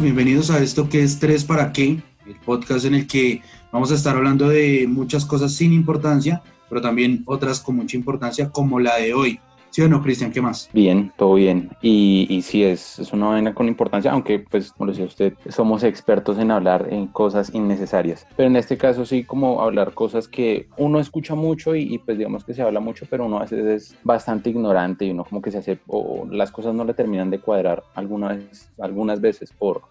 todos, bienvenidos a esto que es Tres para qué, el podcast en el que vamos a estar hablando de muchas cosas sin importancia, pero también otras con mucha importancia como la de hoy. ¿Sí o no, Cristian? ¿Qué más? Bien, todo bien. Y, y sí, es, es una vaina con importancia, aunque, pues, como decía usted, somos expertos en hablar en cosas innecesarias. Pero en este caso sí, como hablar cosas que uno escucha mucho y, y, pues digamos que se habla mucho, pero uno a veces es bastante ignorante y uno como que se hace, o las cosas no le terminan de cuadrar alguna vez, algunas veces por,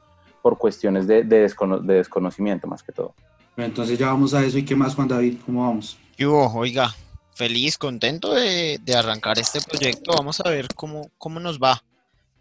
por cuestiones de, de, descono de desconocimiento más que todo. Entonces ya vamos a eso. ¿Y qué más, Juan David? ¿Cómo vamos? Yo, oiga, feliz, contento de, de, arrancar este proyecto. Vamos a ver cómo, cómo nos va.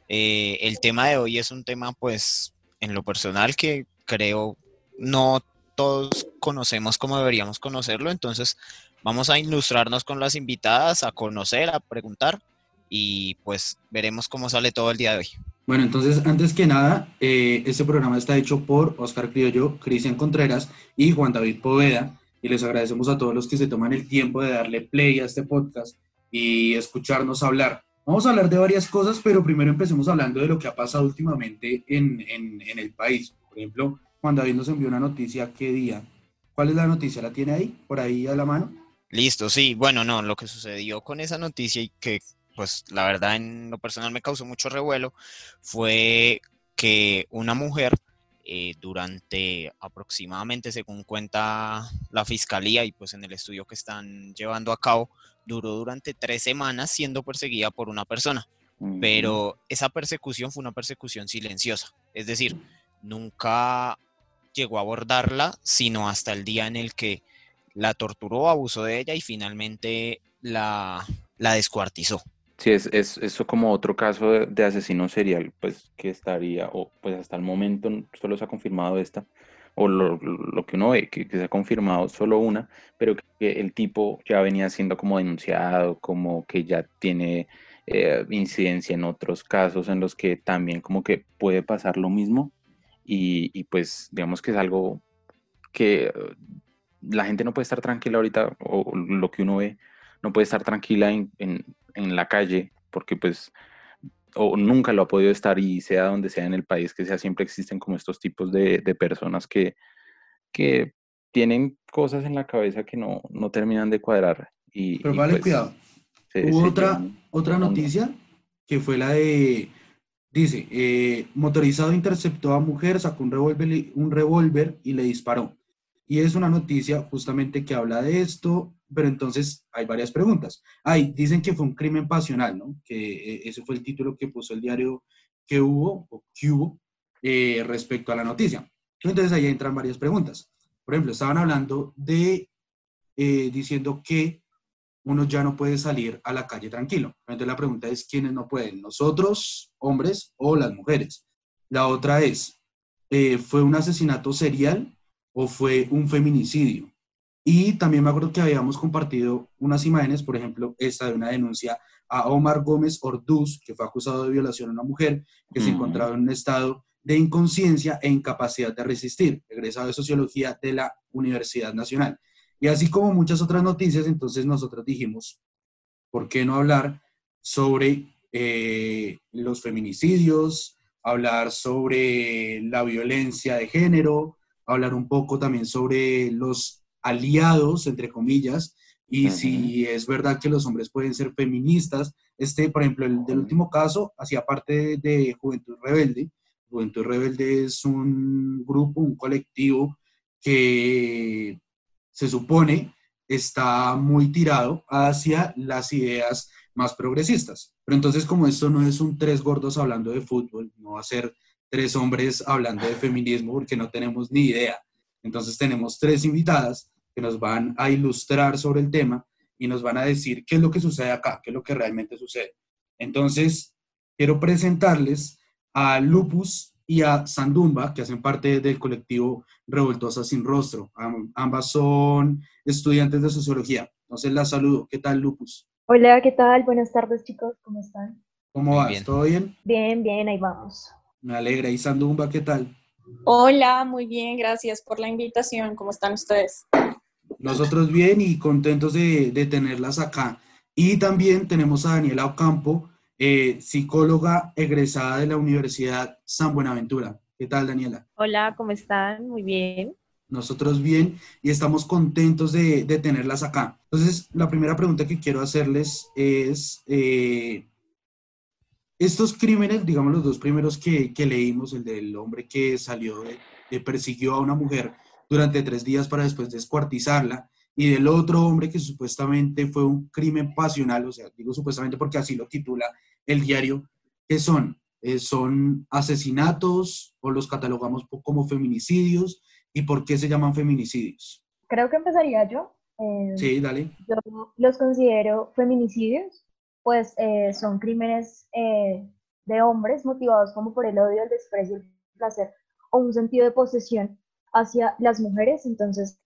Eh, el tema de hoy es un tema, pues, en lo personal que creo no todos conocemos como deberíamos conocerlo. Entonces, vamos a ilustrarnos con las invitadas, a conocer, a preguntar y pues veremos cómo sale todo el día de hoy. Bueno, entonces, antes que nada, eh, este programa está hecho por Oscar Criollo, Cristian Contreras y Juan David Poveda y les agradecemos a todos los que se toman el tiempo de darle play a este podcast y escucharnos hablar. Vamos a hablar de varias cosas, pero primero empecemos hablando de lo que ha pasado últimamente en, en, en el país. Por ejemplo, Juan David nos envió una noticia, ¿qué día? ¿Cuál es la noticia? ¿La tiene ahí, por ahí a la mano? Listo, sí. Bueno, no, lo que sucedió con esa noticia y que, pues, la verdad, en lo personal me causó mucho revuelo fue que una mujer eh, durante aproximadamente, según cuenta la fiscalía y pues en el estudio que están llevando a cabo, duró durante tres semanas siendo perseguida por una persona. Pero esa persecución fue una persecución silenciosa, es decir, nunca llegó a abordarla, sino hasta el día en el que la torturó, abusó de ella y finalmente la, la descuartizó. Sí, es, es eso como otro caso de, de, asesino serial, pues que estaría, o pues hasta el momento solo se ha confirmado esta, o lo, que uno ve, que, que, se ha confirmado solo una, pero que el tipo ya venía siendo como denunciado, como que ya tiene eh, incidencia en otros casos en los que también como que puede pasar lo mismo, y, y pues digamos que es algo que la gente no puede estar tranquila ahorita, o lo que uno ve, no puede estar tranquila en, en en la calle, porque pues o nunca lo ha podido estar y sea donde sea en el país que sea, siempre existen como estos tipos de, de personas que, que tienen cosas en la cabeza que no, no terminan de cuadrar. Y, Pero vale, pues, cuidado. Se, Hubo se otra, otra noticia que fue la de, dice, eh, motorizado interceptó a mujer, sacó un revólver, un revólver y le disparó. Y es una noticia justamente que habla de esto, pero entonces hay varias preguntas. Hay, dicen que fue un crimen pasional, ¿no? Que eh, ese fue el título que puso el diario que hubo, o que hubo, eh, respecto a la noticia. Entonces ahí entran varias preguntas. Por ejemplo, estaban hablando de, eh, diciendo que uno ya no puede salir a la calle tranquilo. Entonces la pregunta es, ¿quiénes no pueden? ¿Nosotros, hombres, o las mujeres? La otra es, ¿fue un asesinato serial o fue un feminicidio? Y también me acuerdo que habíamos compartido unas imágenes, por ejemplo, esta de una denuncia a Omar Gómez Orduz, que fue acusado de violación a una mujer que se encontraba en un estado de inconsciencia e incapacidad de resistir, egresado de Sociología de la Universidad Nacional. Y así como muchas otras noticias, entonces nosotros dijimos, ¿por qué no hablar sobre eh, los feminicidios, hablar sobre la violencia de género, hablar un poco también sobre los aliados, entre comillas, y uh -huh. si es verdad que los hombres pueden ser feministas. Este, por ejemplo, el del último caso hacía parte de, de Juventud Rebelde. Juventud Rebelde es un grupo, un colectivo que se supone está muy tirado hacia las ideas más progresistas. Pero entonces, como esto no es un tres gordos hablando de fútbol, no va a ser tres hombres hablando de feminismo porque no tenemos ni idea. Entonces tenemos tres invitadas que nos van a ilustrar sobre el tema y nos van a decir qué es lo que sucede acá, qué es lo que realmente sucede. Entonces, quiero presentarles a Lupus y a Sandumba, que hacen parte del colectivo Revoltosa Sin Rostro. ambas son estudiantes de sociología. Entonces, las saludo. ¿Qué tal, Lupus? Hola, ¿qué tal? Buenas tardes, chicos. ¿Cómo están? ¿Cómo vas? Bien. ¿Todo bien? Bien, bien, ahí vamos. Me alegra. ¿Y Sandumba, qué tal? Hola, muy bien, gracias por la invitación. ¿Cómo están ustedes? Nosotros bien y contentos de, de tenerlas acá. Y también tenemos a Daniela Ocampo, eh, psicóloga egresada de la Universidad San Buenaventura. ¿Qué tal, Daniela? Hola, ¿cómo están? Muy bien. Nosotros bien y estamos contentos de, tenerlas acá. Entonces, la primera pregunta que quiero hacerles es, eh, estos crímenes, digamos los dos primeros que, leímos, el del hombre que salió, de, persiguió a una mujer durante tres días para después descuartizarla, y del otro hombre que supuestamente fue un crimen pasional, o sea, digo supuestamente porque así lo titula el diario, ¿qué son? Eh, ¿Son asesinatos o los catalogamos como feminicidios? ¿Y por qué se llaman feminicidios? Creo que empezaría yo. Eh, sí, dale. Yo los considero feminicidios, pues eh, son crímenes de hombres motivados como por el odio, el desprecio, el placer o un sentido de posesión hacia las mujeres. Entonces,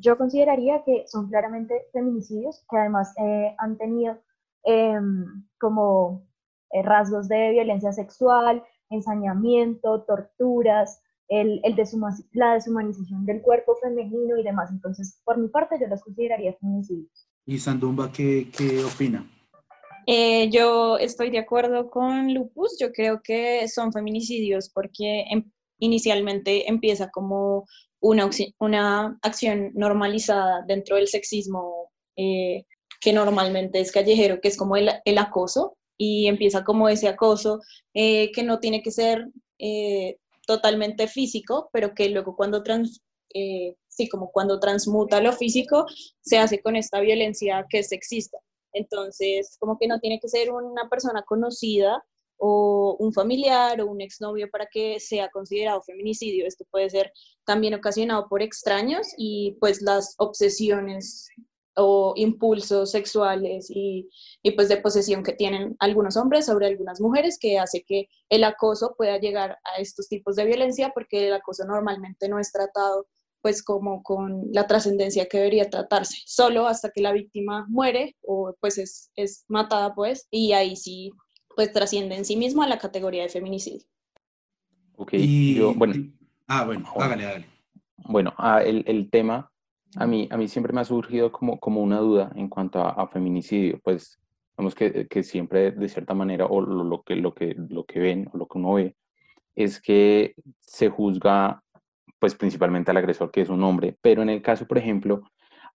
yo consideraría que son claramente feminicidios, que además han tenido em, como eh, rasgos de violencia sexual, ensañamiento, torturas, el, el la deshumanización del cuerpo femenino y demás. Entonces, por mi parte, yo los consideraría feminicidios. ¿Y Sandumba qué, qué opina? Eh, yo estoy de acuerdo con Lupus, yo creo que son feminicidios porque em, inicialmente empieza como una, una acción normalizada dentro del sexismo eh, que normalmente es callejero, que es como el, el acoso, y empieza como ese acoso eh, que no tiene que ser eh, totalmente físico, pero que luego cuando trans, eh, sí, como cuando transmuta lo físico, se hace con esta violencia que es sexista. Entonces, como que no tiene que ser una persona conocida o un familiar o un exnovio para que sea considerado feminicidio. Esto puede ser también ocasionado por extraños y pues las obsesiones o impulsos sexuales y, y, pues de posesión que tienen algunos hombres sobre algunas mujeres que hace que el acoso pueda llegar a estos tipos de violencia porque el acoso normalmente no es tratado pues como con la trascendencia que debería tratarse, solo hasta que la víctima muere o pues es, es matada pues y ahí sí pues trasciende en sí mismo a la categoría de feminicidio. Ok, yo, bueno. Ah, bueno, hágale, hágale. Bueno, ah, el, el tema a mí, a mí siempre me ha surgido como, como una duda en cuanto a, feminicidio, pues vemos que, que, siempre de cierta manera, o lo, que, lo, que, lo que ven, o lo que uno ve, es que se juzga pues principalmente al agresor que es un hombre, pero en el caso, por ejemplo,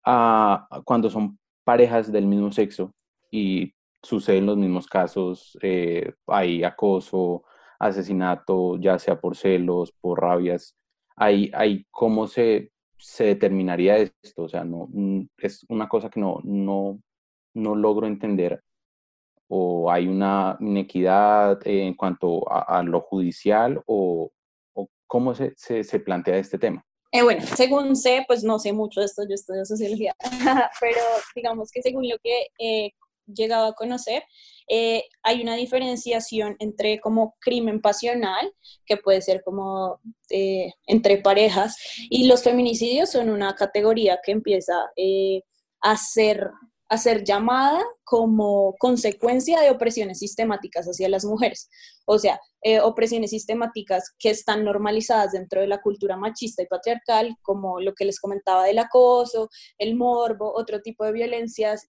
cuando son parejas del mismo sexo y suceden los mismos casos, eh, hay acoso, asesinato, ya sea por celos, por rabias, hay, hay cómo se se determinaría esto? O sea, no, mm, es una cosa que no, no, no logro entender. ¿O hay una inequidad en cuanto a, lo judicial o, o cómo se, se, se, plantea este tema? Eh, bueno, según sé, pues no sé mucho de esto, yo estudio sociología, pero digamos que según lo que he llegado a conocer, eh, hay una diferenciación entre como crimen pasional, que puede ser como eh, entre parejas, y los feminicidios son una categoría que empieza eh, a ser a ser llamada como consecuencia de opresiones sistemáticas hacia las mujeres. O sea, opresiones sistemáticas que están normalizadas dentro de la cultura machista y patriarcal, como lo que les comentaba del acoso, el morbo, otro tipo de violencias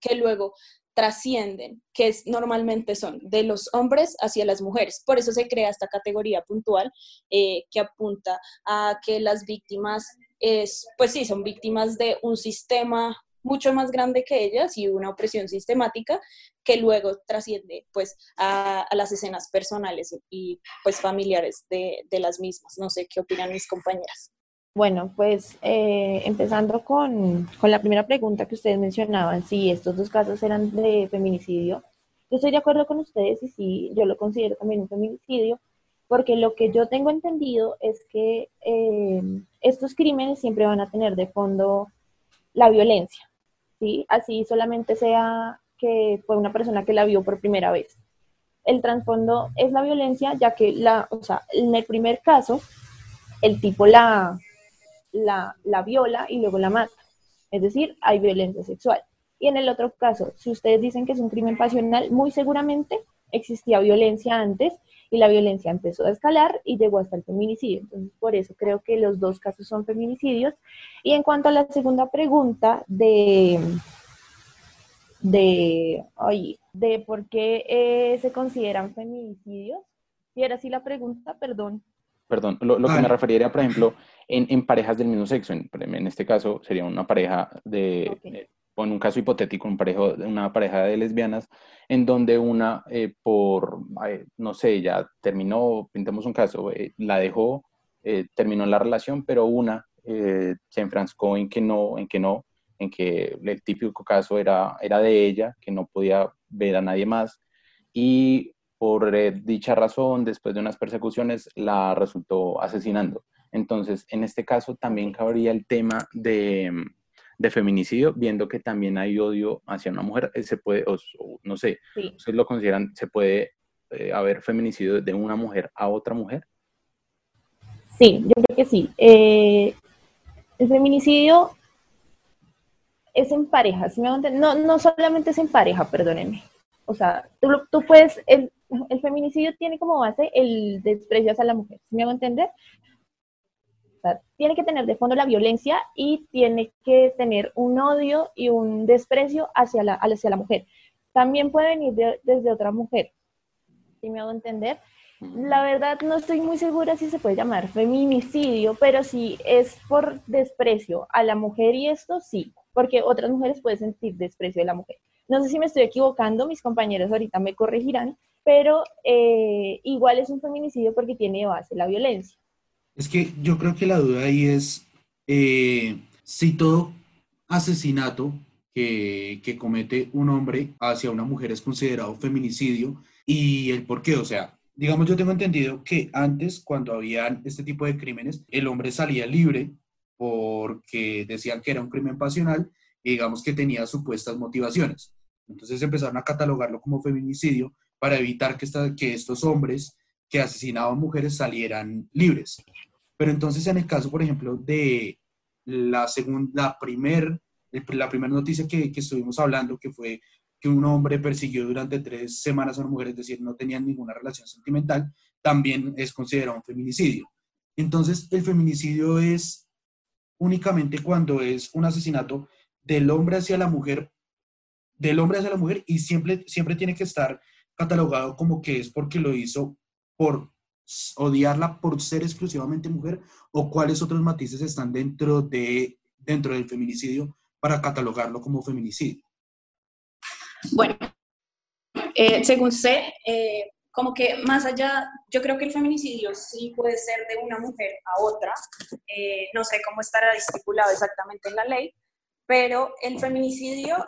que luego trascienden, que es, normalmente son de los hombres hacia las mujeres. Por eso se crea esta categoría puntual eh, que apunta a que las víctimas, es, pues sí, son víctimas de un sistema mucho más grande que ellas y una opresión sistemática que luego trasciende pues a, las escenas personales y pues familiares de, de las mismas. No sé qué opinan mis compañeras. Bueno, pues eh, empezando con, la primera pregunta que ustedes mencionaban, si estos dos casos eran de feminicidio, yo estoy de acuerdo con ustedes y sí, yo lo considero también un feminicidio, porque lo que yo tengo entendido es que eh, estos crímenes siempre van a tener de fondo la violencia, ¿sí? Así solamente sea que fue una persona que la vio por primera vez. El trasfondo es la violencia, ya que la, o sea, en el primer caso, el tipo la, la, viola y luego la mata. Es decir, hay violencia sexual. Y en el otro caso, si ustedes dicen que es un crimen pasional, muy seguramente existía violencia antes y la violencia empezó a escalar y llegó hasta el feminicidio. Entonces, por eso creo que los dos casos son feminicidios. Y en cuanto a la segunda pregunta de, de, de por qué eh, se consideran feminicidios, Si era así la pregunta, perdón. Perdón, lo, que me referiría, por ejemplo, en, parejas del mismo sexo, en, este caso sería una pareja de, eh, o en un caso hipotético, un parejo, una pareja de lesbianas, en donde una, eh, por, no sé, ya terminó, pintemos un caso, eh, la dejó, terminó la relación, pero una se enfrascó en que no, en que no, en que el típico caso era, era de ella, que no podía ver a nadie más, y por eh, dicha razón, después de unas persecuciones, la resultó asesinando. Entonces, en este caso también cabría el tema de, de feminicidio, viendo que también hay odio hacia una mujer. Eh, se puede, no sé, ¿ustedes lo consideran, se puede eh, haber feminicidio de una mujer a otra mujer? Sí, yo creo que sí. el feminicidio es en pareja, no, no solamente es en pareja, perdónenme. O sea, tú, tú puedes, el, el feminicidio tiene como base el desprecio hacia la mujer, ¿me hago entender? tiene que tener de fondo la violencia y tiene que tener un odio y un desprecio hacia la, hacia la mujer. También puede venir desde otra mujer, ¿sí me hago entender? La verdad no estoy muy segura si se puede llamar feminicidio, pero si es por desprecio a la mujer y esto sí, porque otras mujeres pueden sentir desprecio de la mujer. No sé si me estoy equivocando, mis compañeros ahorita me corregirán, pero eh, igual es un feminicidio porque tiene base la violencia. Es que yo creo que la duda ahí es eh, si todo asesinato que, que, comete un hombre hacia una mujer es considerado feminicidio y el por qué. O sea, digamos, yo tengo entendido que antes, cuando habían este tipo de crímenes, el hombre salía libre porque decían que era un crimen pasional y digamos que tenía supuestas motivaciones. Entonces empezaron a catalogarlo como feminicidio para evitar que, que estos hombres que asesinaban mujeres salieran libres. Pero entonces en el caso, por ejemplo, de la segunda, primer, la primera noticia que, que, estuvimos hablando, que fue que un hombre persiguió durante tres semanas a una mujer, es decir, no tenían ninguna relación sentimental, también es considerado un feminicidio. Entonces, el feminicidio es únicamente cuando es un asesinato del hombre hacia la mujer, del hombre hacia la mujer, y siempre, siempre tiene que estar catalogado como que es porque lo hizo por odiarla por ser exclusivamente mujer o cuáles otros matices están dentro, de, dentro del feminicidio para catalogarlo como feminicidio? Bueno, eh, según sé, eh, como que más allá, yo creo que el feminicidio sí puede ser de una mujer a otra, eh, no sé cómo estará estipulado exactamente en la ley, pero el feminicidio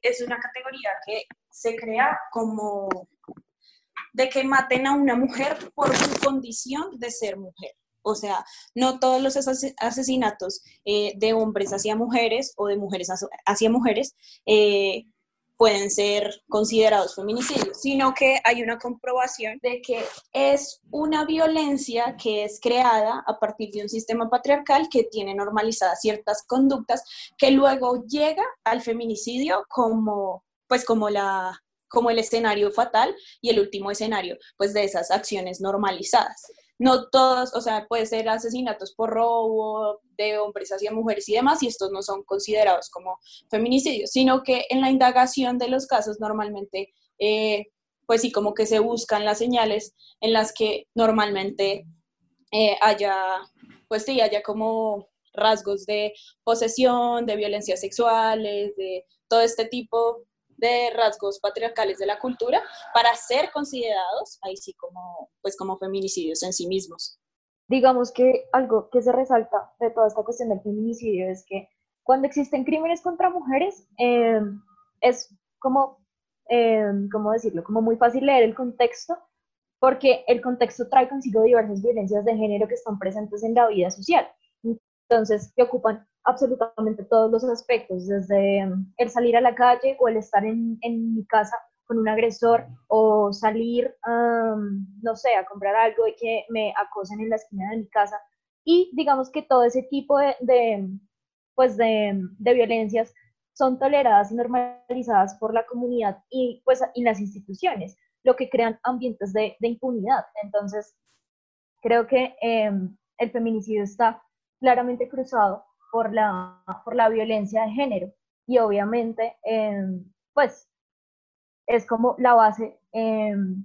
es una categoría que se crea como de que maten a una mujer por su condición de ser mujer. O sea, no todos los asesinatos eh, de hombres hacia mujeres o de mujeres hacia mujeres eh, pueden ser considerados feminicidios, sino que hay una comprobación de que es una violencia que es creada a partir de un sistema patriarcal que tiene normalizadas ciertas conductas que luego llega al feminicidio como pues como la como el escenario fatal y el último escenario, pues de esas acciones normalizadas. No todos, o sea, puede ser asesinatos por robo de hombres hacia mujeres y demás, y estos no son considerados como feminicidios, sino que en la indagación de los casos normalmente, eh, pues sí, como que se buscan las señales en las que normalmente eh, haya, pues sí, haya como rasgos de posesión, de violencia sexuales, de todo este tipo de rasgos patriarcales de la cultura para ser considerados ahí sí como, pues como feminicidios en sí mismos. Digamos que algo que se resalta de toda esta cuestión del feminicidio es que cuando existen crímenes contra mujeres em, es como, eh, ¿cómo decirlo? Como muy fácil leer el contexto porque el contexto trae consigo diversas violencias de género que están presentes en la vida social. Entonces, que ocupan absolutamente todos los aspectos, desde mm, el salir a la calle o el estar en, en mi casa con un agresor o salir, no sé, a comprar algo y que me acosen en la esquina de mi casa. Y digamos que todo ese tipo de, de pues de, de, violencias son toleradas y normalizadas por la comunidad y, pues, y las instituciones, lo que crean ambientes de, de impunidad. Entonces, creo que em, el feminicidio está claramente cruzado por la, por la violencia de género. Y obviamente, em, pues, es como la base, em,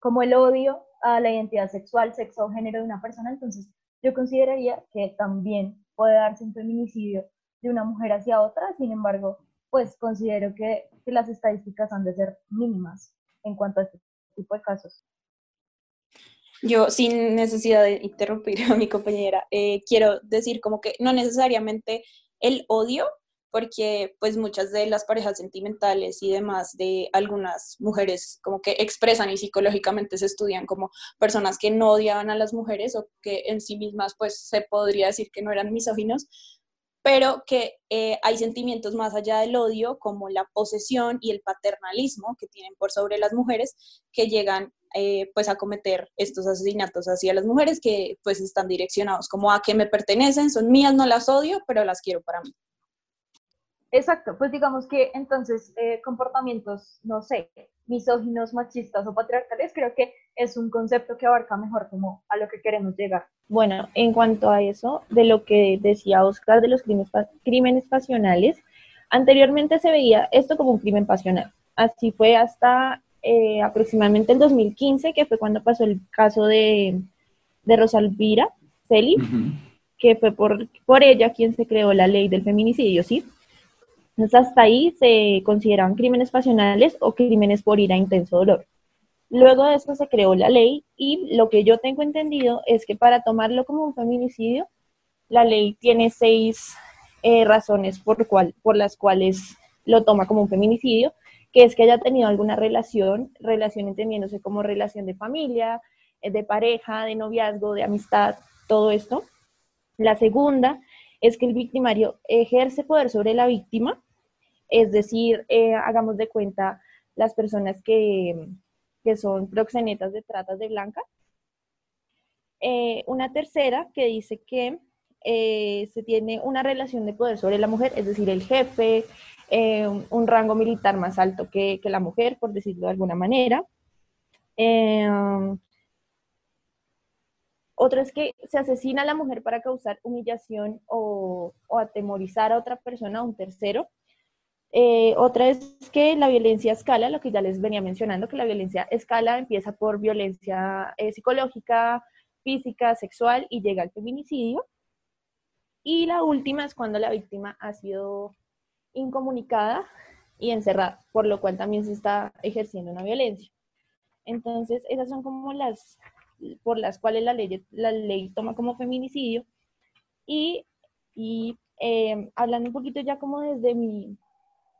como el odio a la identidad sexual, sexo o género de una persona, entonces yo consideraría que también puede darse un feminicidio de una mujer hacia otra, sin embargo, pues considero que, que las estadísticas han de ser mínimas en cuanto a este tipo de casos. Yo, sin necesidad de interrumpir a mi compañera, eh, quiero decir como que no necesariamente el odio, porque pues muchas de las parejas sentimentales y demás de algunas mujeres como que expresan y psicológicamente se estudian como personas que no odiaban a las mujeres o que en sí mismas pues se podría decir que no eran misóginos, pero que eh, hay sentimientos más allá del odio, como la posesión y el paternalismo que tienen por sobre las mujeres, que llegan eh, pues a cometer estos asesinatos hacia las mujeres que pues están direccionados como a que me pertenecen, son mías, no las odio, pero las quiero para mí. Exacto, pues digamos que entonces eh, comportamientos, no sé, misóginos, machistas o patriarcales, creo que es un concepto que abarca mejor como a lo que queremos llegar. Bueno, en cuanto a eso, de lo que decía Oscar de los crímenes, crímenes pasionales, anteriormente se veía esto como un crimen pasional. Así fue hasta eh, aproximadamente el 2015, que fue cuando pasó el caso de, de Rosalvira Celi, que fue por, por ella quien se creó la ley del feminicidio, ¿sí? Entonces, hasta ahí se consideraban crímenes pasionales o crímenes por ira intenso dolor. Luego de esto se creó la ley y lo que yo tengo entendido es que para tomarlo como un feminicidio, la ley tiene seis eh, razones por, cual, por las cuales lo toma como un feminicidio, que es que haya tenido alguna relación, relación entendiéndose como relación de familia, eh, de pareja, de noviazgo, de amistad, todo esto. La segunda es que el victimario ejerce poder sobre la víctima es decir, eh, hagamos de cuenta las personas que, son proxenetas de tratas de blanca. Eh, una tercera que dice que eh, se tiene una relación de poder sobre la mujer, es decir, el jefe, un rango militar más alto que, la mujer, por decirlo de alguna manera. Otro es que se asesina a la mujer para causar humillación o, o atemorizar a otra persona, a un tercero. Eh, otra es que la violencia escala, lo que ya les venía mencionando, que la violencia escala empieza por violencia eh, psicológica, física, sexual y llega al feminicidio. Y la última es cuando la víctima ha sido incomunicada y encerrada, por lo cual también se está ejerciendo una violencia. Entonces, esas son como las por las cuales la ley, la ley toma como feminicidio. Y, y eh, hablando un poquito ya como desde mi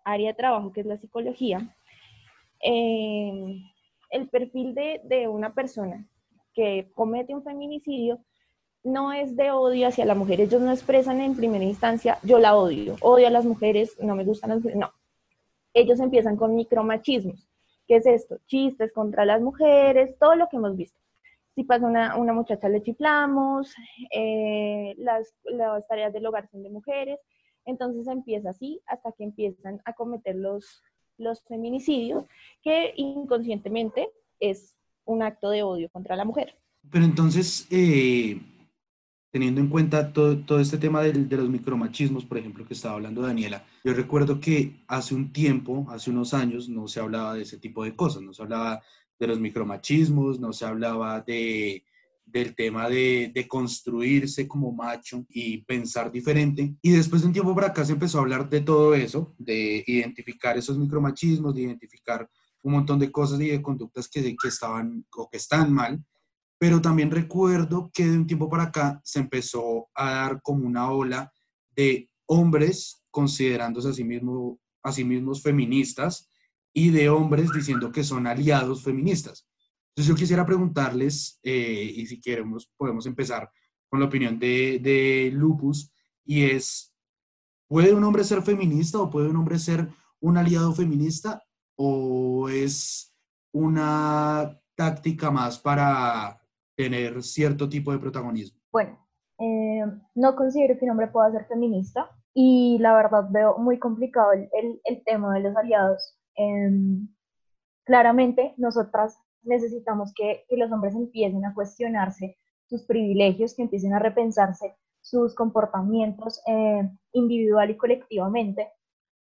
área de trabajo, que es la psicología, eh, el perfil de, de, una persona que comete un feminicidio no es de odio hacia la mujer. Ellos no expresan en primera instancia, yo la odio, odio a las mujeres, no me gustan las mujeres. No. Ellos empiezan con micromachismos. ¿Qué es esto? Chistes contra las mujeres, todo lo que hemos visto. Si pasa una, una muchacha, le chiflamos, eh, las, las tareas del hogar son de mujeres, entonces empieza así hasta que empiezan a cometer los, los feminicidios, que inconscientemente es un acto de odio contra la mujer. Pero entonces, eh, teniendo en cuenta todo, todo este tema de, de, los micromachismos, por ejemplo, que estaba hablando Daniela, yo recuerdo que hace un tiempo, hace unos años, no se hablaba de ese tipo de cosas, no se hablaba de los micromachismos, no se hablaba de del tema de, de, construirse como macho y pensar diferente. Y después de un tiempo para acá se empezó a hablar de todo eso, de identificar esos micromachismos, de identificar un montón de cosas y de conductas que, que estaban o que están mal. Pero también recuerdo que de un tiempo para acá se empezó a dar como una ola de hombres considerándose a sí, mismo, a sí mismos feministas y de hombres diciendo que son aliados feministas. Entonces yo quisiera preguntarles, eh, y si queremos podemos empezar con la opinión de, de Lupus, y es, ¿puede un hombre ser feminista o puede un hombre ser un aliado feminista o es una táctica más para tener cierto tipo de protagonismo? Bueno, eh, no considero que un hombre pueda ser feminista y la verdad veo muy complicado el, el, el tema de los aliados. Eh, claramente, nosotras necesitamos que, los hombres empiecen a cuestionarse sus privilegios, que empiecen a repensarse sus comportamientos eh, individual y colectivamente,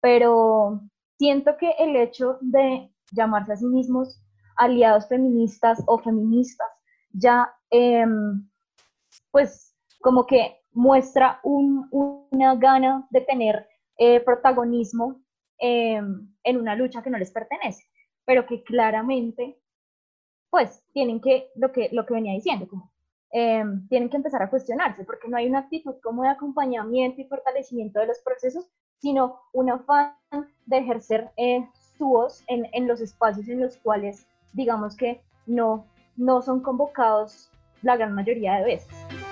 pero siento que el hecho de llamarse a sí mismos aliados feministas o feministas ya, em, pues, como que muestra una gana de tener eh, protagonismo em, en una lucha que no les pertenece, pero que claramente, pues, tienen que, lo que, lo que venía diciendo, em, tienen que empezar a cuestionarse, porque no hay una actitud como de acompañamiento y fortalecimiento de los procesos, sino un afán de ejercer eh, su voz en, en, los espacios en los cuales, digamos que no, no son convocados la gran mayoría de veces.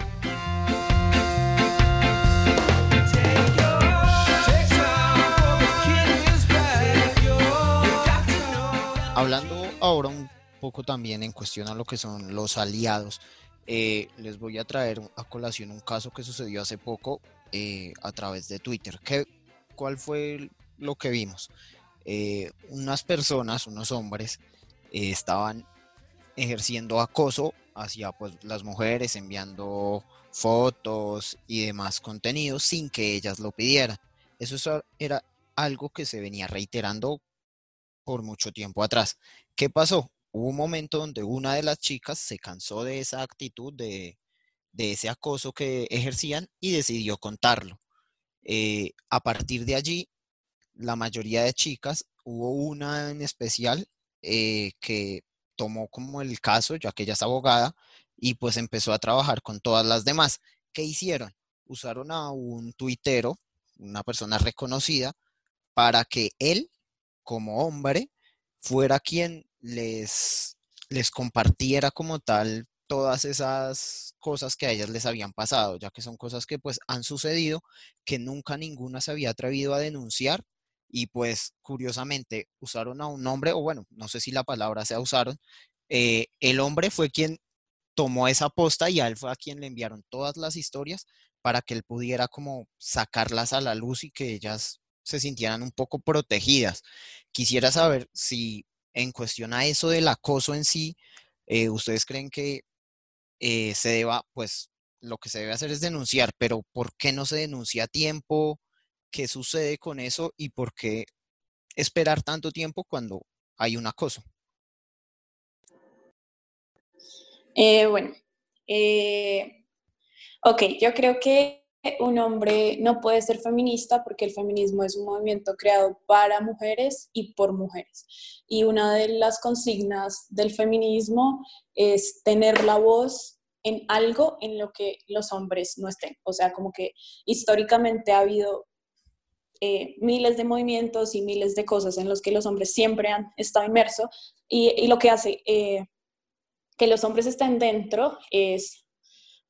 Hablando ahora un poco también en cuestión a lo que son los aliados, eh, les voy a traer a colación un caso que sucedió hace poco eh, a través de Twitter. ¿Qué, ¿Cuál fue lo que vimos? Eh, unas personas, unos hombres, estaban ejerciendo acoso hacia pues, las mujeres, enviando fotos y demás contenidos sin que ellas lo pidieran. Eso era algo que se venía reiterando por mucho tiempo atrás. ¿Qué pasó? Hubo un momento donde una de las chicas se cansó de esa actitud, de, ese acoso que ejercían y decidió contarlo. Eh, a partir de allí, la mayoría de chicas, hubo una en especial eh, que tomó como el caso, ya que ella es abogada, y pues empezó a trabajar con todas las demás. ¿Qué hicieron? Usaron a un tuitero, una persona reconocida, para que él como hombre fuera quien les, les compartiera como tal todas esas cosas que a ellas les habían pasado, ya que son cosas que pues han sucedido, que nunca ninguna se había atrevido a denunciar y pues curiosamente usaron a un hombre, o bueno, no sé si la palabra se usaron, eh, el hombre fue quien tomó esa posta y a él fue a quien le enviaron todas las historias para que él pudiera como sacarlas a la luz y que ellas se sintieran un poco protegidas. Quisiera saber si en cuestión a eso del acoso en sí, eh, ustedes creen que eh, se deba, pues lo que se debe hacer es denunciar, pero ¿por qué no se denuncia a tiempo? ¿Qué sucede con eso y por qué esperar tanto tiempo cuando hay un acoso? Eh, bueno, ok, yo creo que un hombre no puede ser feminista porque el feminismo es un movimiento creado para mujeres y por mujeres. Y una de las consignas del feminismo es tener la voz en algo en lo que los hombres no estén. O sea, como que históricamente ha habido eh, miles de movimientos y miles de cosas en los que los hombres siempre han estado inmersos y, lo que hace eh, que los hombres estén dentro es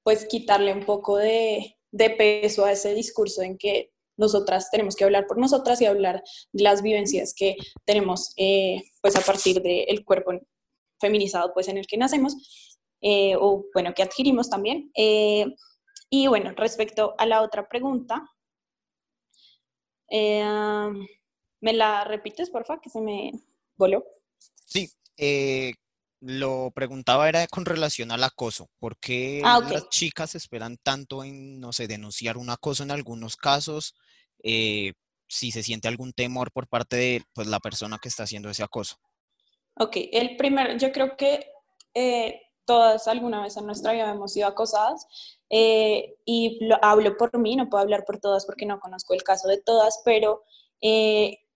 pues quitarle un poco de, de peso a ese discurso en que nosotras tenemos que hablar por nosotras y hablar de las vivencias que tenemos eh, pues a partir del cuerpo feminizado pues en el que nacemos eh, o bueno que adquirimos también. Eh, y bueno respecto a la otra pregunta me la repites porfa que se me voló sí lo preguntaba era con relación al acoso. ¿Por qué ah, las chicas esperan tanto en, no sé, denunciar un acoso en algunos casos? Eh, si se siente algún temor por parte de pues, la persona que está haciendo ese acoso. Ok, el primer, yo creo que eh, todas alguna vez en nuestra vida hemos sido acosadas eh, y lo, hablo por mí, no puedo hablar por todas porque no conozco el caso de todas, pero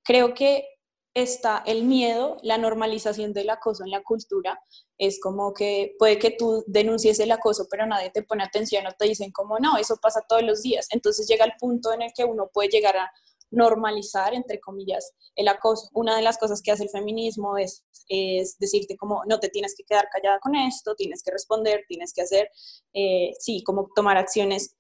creo que está el miedo, la normalización del acoso en la cultura. Es como que puede que tú denuncies el acoso, pero nadie te pone atención o te dicen como, no, eso pasa todos los días. Entonces llega el punto en el que uno puede llegar a normalizar, entre comillas, el acoso. Una de las cosas que hace el feminismo es, es decirte como, no te tienes que quedar callada con esto, tienes que responder, tienes que hacer, eh, sí, como tomar acciones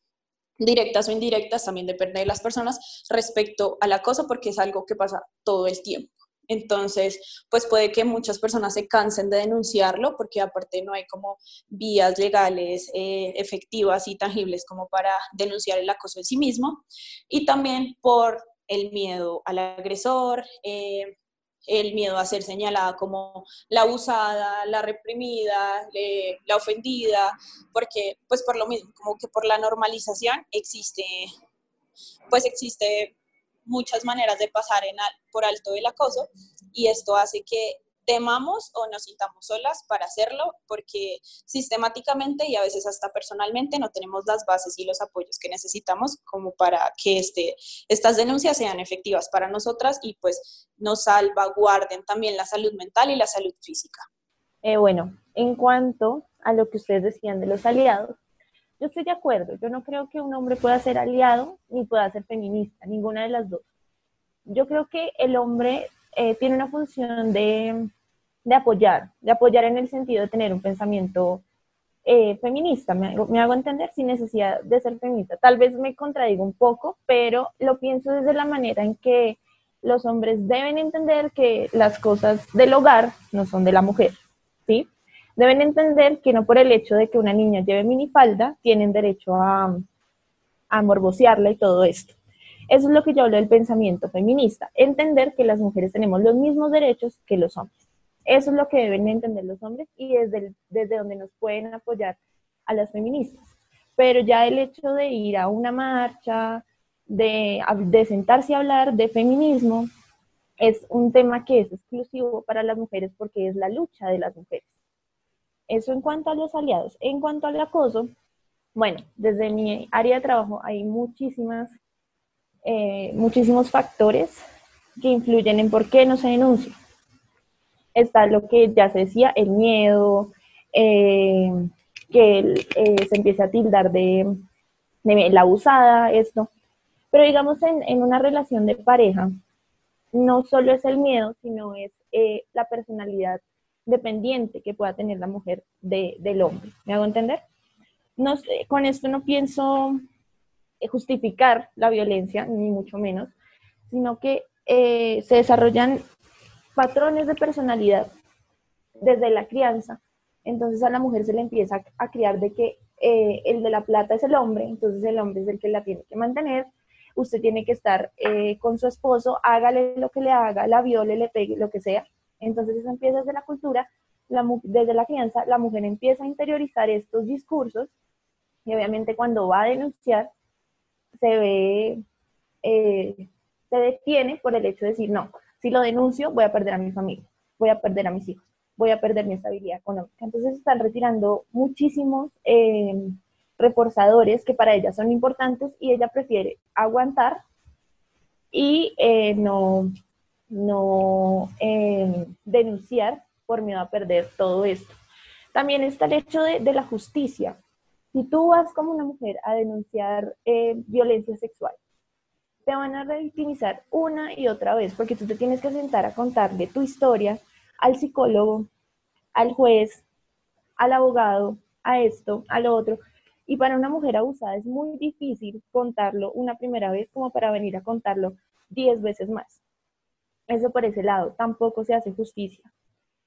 directas o indirectas, también depende de las personas, respecto al acoso, porque es algo que pasa todo el tiempo. Entonces, pues puede que muchas personas se cansen de denunciarlo porque aparte no hay como vías legales eh, efectivas y tangibles como para denunciar el acoso en sí mismo. Y también por el miedo al agresor, eh, el miedo a ser señalada como la abusada, la reprimida, la ofendida, porque pues por lo mismo, como que por la normalización existe, pues existe muchas maneras de pasar en por alto el acoso y esto hace que temamos o nos sintamos solas para hacerlo, porque sistemáticamente y a veces hasta personalmente no tenemos las bases y los apoyos que necesitamos como para que este, estas denuncias sean efectivas para nosotras y pues nos salvaguarden también la salud mental y la salud física. Eh, bueno, en cuanto a lo que ustedes decían de los aliados, yo estoy de acuerdo. Yo no creo que un hombre pueda ser aliado ni pueda ser feminista, ninguna de las dos. Yo creo que el hombre eh, tiene una función de, apoyar, de apoyar en el sentido de tener un pensamiento eh, feminista, me me hago, entender sin necesidad de ser feminista. Tal vez me contradigo un poco, pero lo pienso desde la manera en que los hombres deben entender que las cosas del hogar no son de la mujer, ¿sí? Deben entender que no por el hecho de que una niña lleve minifalda tienen derecho a, a y todo esto. Eso es lo que yo hablo del pensamiento feminista, entender que las mujeres tenemos los mismos derechos que los hombres. Eso es lo que deben entender los hombres y desde, desde donde nos pueden apoyar a las feministas. Pero ya el hecho de ir a una marcha, de, de sentarse a hablar de feminismo, es un tema que es exclusivo para las mujeres porque es la lucha de las mujeres. Eso en cuanto a los aliados. En cuanto al acoso, bueno, desde mi área de trabajo hay muchísimas, eh, muchísimos factores que influyen en por qué no se denuncia. Está lo que ya se decía, el miedo, eh, que eh, se empiece a tildar de, la abusada, esto. Pero digamos en, en, una relación de pareja, no solo es el miedo, sino es la personalidad dependiente que pueda tener la mujer del hombre. ¿Me hago entender? No, con esto no pienso eh, justificar la violencia, ni mucho menos, sino que eh, se desarrollan patrones de personalidad desde la crianza. Entonces a la mujer se le empieza a criar de que eh, el de la plata es el hombre, entonces el hombre es el que la tiene que mantener, usted tiene que estar con su esposo, hágale lo que le haga, la viole, le pegue, lo que sea, entonces eso empieza desde la cultura, desde la crianza, la mujer empieza a interiorizar estos discursos y obviamente cuando va a denunciar se ve, eh, se detiene por el hecho de decir, no, si lo denuncio voy a perder a mi familia, voy a perder a mis hijos, voy a perder mi estabilidad económica. Entonces están retirando muchísimos eh, reforzadores que para ella son importantes y ella prefiere aguantar y eh, no, no em, denunciar por miedo a perder todo esto. También está el hecho de, la justicia. Si tú vas como una mujer a denunciar eh, violencia sexual, te van a revictimizar una y otra vez, porque tú te tienes que sentar a contar de tu historia al psicólogo, al juez, al abogado, a esto, a lo otro. Y para una mujer abusada es muy difícil contarlo una primera vez como para venir a contarlo diez veces más. Eso por ese lado, tampoco se hace justicia.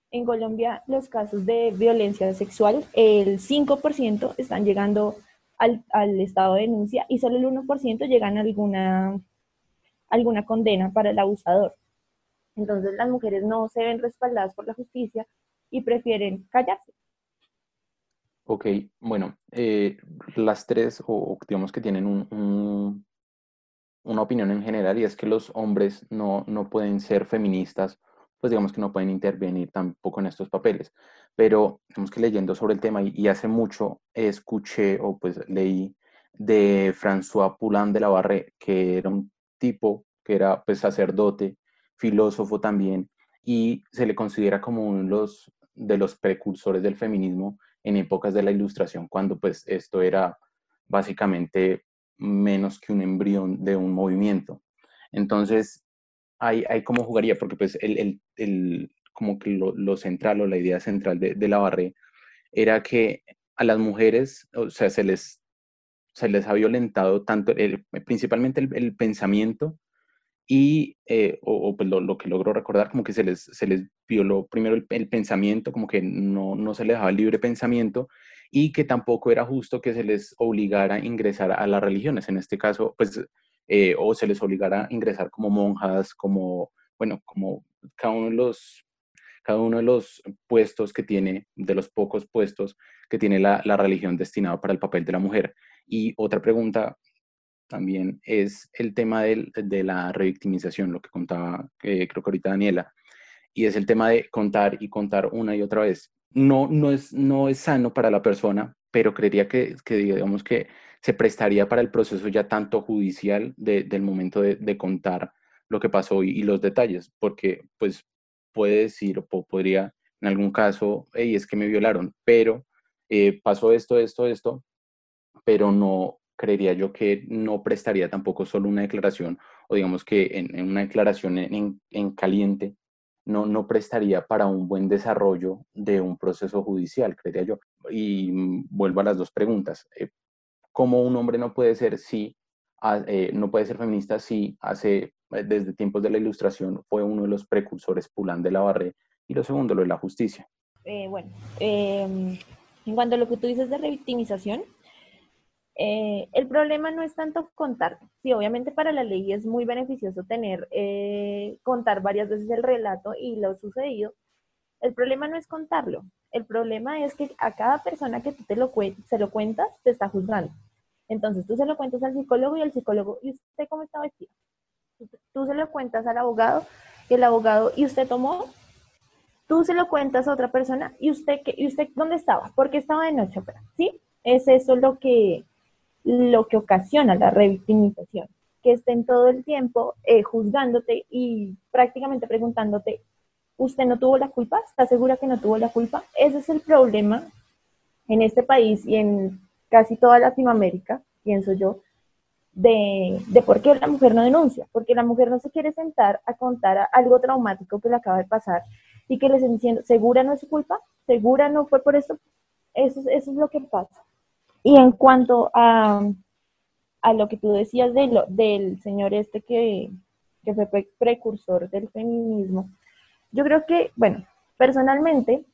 En Colombia, los casos de violencia sexual, el 5% están llegando al, estado de denuncia y solo el 1% llegan a alguna, alguna condena para el abusador. Entonces las mujeres no se ven respaldadas por la justicia y prefieren callarse. Ok, bueno, eh, las tres, o digamos que tienen un, una opinión en general y es que los hombres no, no pueden ser feministas, pues digamos que no pueden intervenir tampoco en estos papeles. Pero digamos que leyendo sobre el tema y, hace mucho escuché o pues leí de François Poulain de la Barre, que era un tipo que era pues sacerdote, filósofo también, y se le considera como uno de los, de los precursores del feminismo en épocas de la ilustración, cuando pues esto era básicamente menos que un embrión de un movimiento. Entonces, hay, hay cómo jugaría, porque pues el, el, como que lo, central o la idea central de, de la barré era que a las mujeres, o sea, se les, se les ha violentado tanto, el, principalmente el, pensamiento y, eh, o, pues lo, que logro recordar, como que se les, se les violó primero el, pensamiento, como que no, no se les dejaba libre pensamiento y que tampoco era justo que se les obligara a ingresar a las religiones, en este caso, pues, eh, o se les obligara a ingresar como monjas, como, bueno, como cada uno de los cada uno de los puestos que tiene, de los pocos puestos que tiene la, la religión destinado para el papel de la mujer. Y otra pregunta también es el tema del, de la revictimización, lo que contaba, eh, creo que ahorita Daniela. y es el tema de contar y contar una y otra vez. No, no, es, no es sano para la persona, pero creería que, que digamos que se prestaría para el proceso ya tanto judicial del momento de, contar lo que pasó y, los detalles, porque pues puede decir o podría en algún caso, hey, es que me violaron, pero eh, pasó esto, esto, esto, pero no creería yo que no prestaría tampoco solo una declaración o digamos que en, una declaración en, en, caliente no, no prestaría para un buen desarrollo de un proceso judicial, creería yo. Y mm, vuelvo a las dos preguntas. Eh, ¿Cómo un hombre no puede ser si eh, no puede ser feminista si hace desde tiempos de la ilustración fue uno de los precursores Pulán de la Barré y lo segundo, lo de la justicia. Eh, bueno, em, en cuanto a lo que tú dices de revictimización, eh, el problema no es tanto contar. Sí, obviamente para la ley es muy beneficioso tener, eh, contar varias veces el relato y lo sucedido. El problema no es contarlo. El problema es que a cada persona que tú te lo se lo cuentas, te está juzgando. Entonces tú se lo cuentas al psicólogo y el psicólogo, ¿y usted cómo está vestido? Tú se lo cuentas al abogado y el abogado, ¿y usted tomó? Tú se lo cuentas a otra persona y usted, ¿y usted dónde estaba? Porque estaba de noche, ¿sí? Es eso lo que, lo que ocasiona la revictimización, que estén todo el tiempo eh, juzgándote y prácticamente preguntándote, ¿usted no tuvo la culpa? ¿Está segura que no tuvo la culpa? Ese es el problema en este país y en casi toda Latinoamérica, pienso yo, de, de, por qué la mujer no denuncia, porque la mujer no se quiere sentar a contar algo traumático que le acaba de pasar y que le estén diciendo, ¿segura no es su culpa? ¿Segura no fue por? Eso, eso es lo que pasa. Y en cuanto a, a lo que tú decías de lo, del señor este que, que fue precursor del feminismo, yo creo que, bueno, personalmente,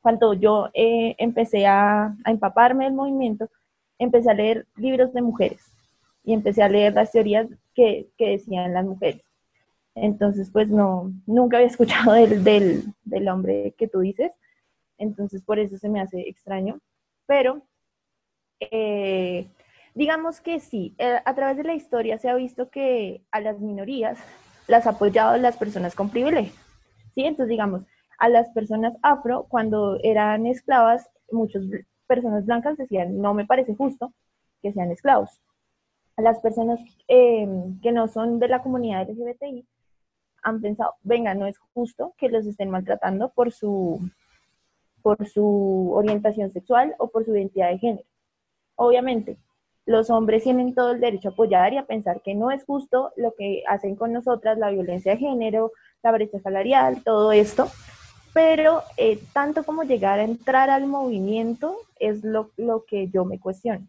cuando yo eh, empecé a, a, empaparme del movimiento, empecé a leer libros de mujeres y empecé a leer las teorías que, que decían las mujeres. Entonces, pues no, nunca había escuchado del, del, del hombre que tú dices, entonces por eso se me hace extraño, pero eh, digamos que sí, eh, a través de la historia se ha visto que a las minorías las ha apoyado las personas con privilegio. ¿sí? Entonces, digamos, a las personas afro, cuando eran esclavas, muchas personas blancas decían, no me parece justo que sean esclavos. A las personas eh, que no son de la comunidad LGBTI han pensado, venga, no es justo que los estén maltratando por su, por su orientación sexual o por su identidad de género. Obviamente, los hombres tienen todo el derecho a apoyar y a pensar que no es justo lo que hacen con nosotras, la violencia de género, la brecha salarial, todo esto, pero eh, tanto como llegar a entrar al movimiento es lo, lo que yo me cuestiono.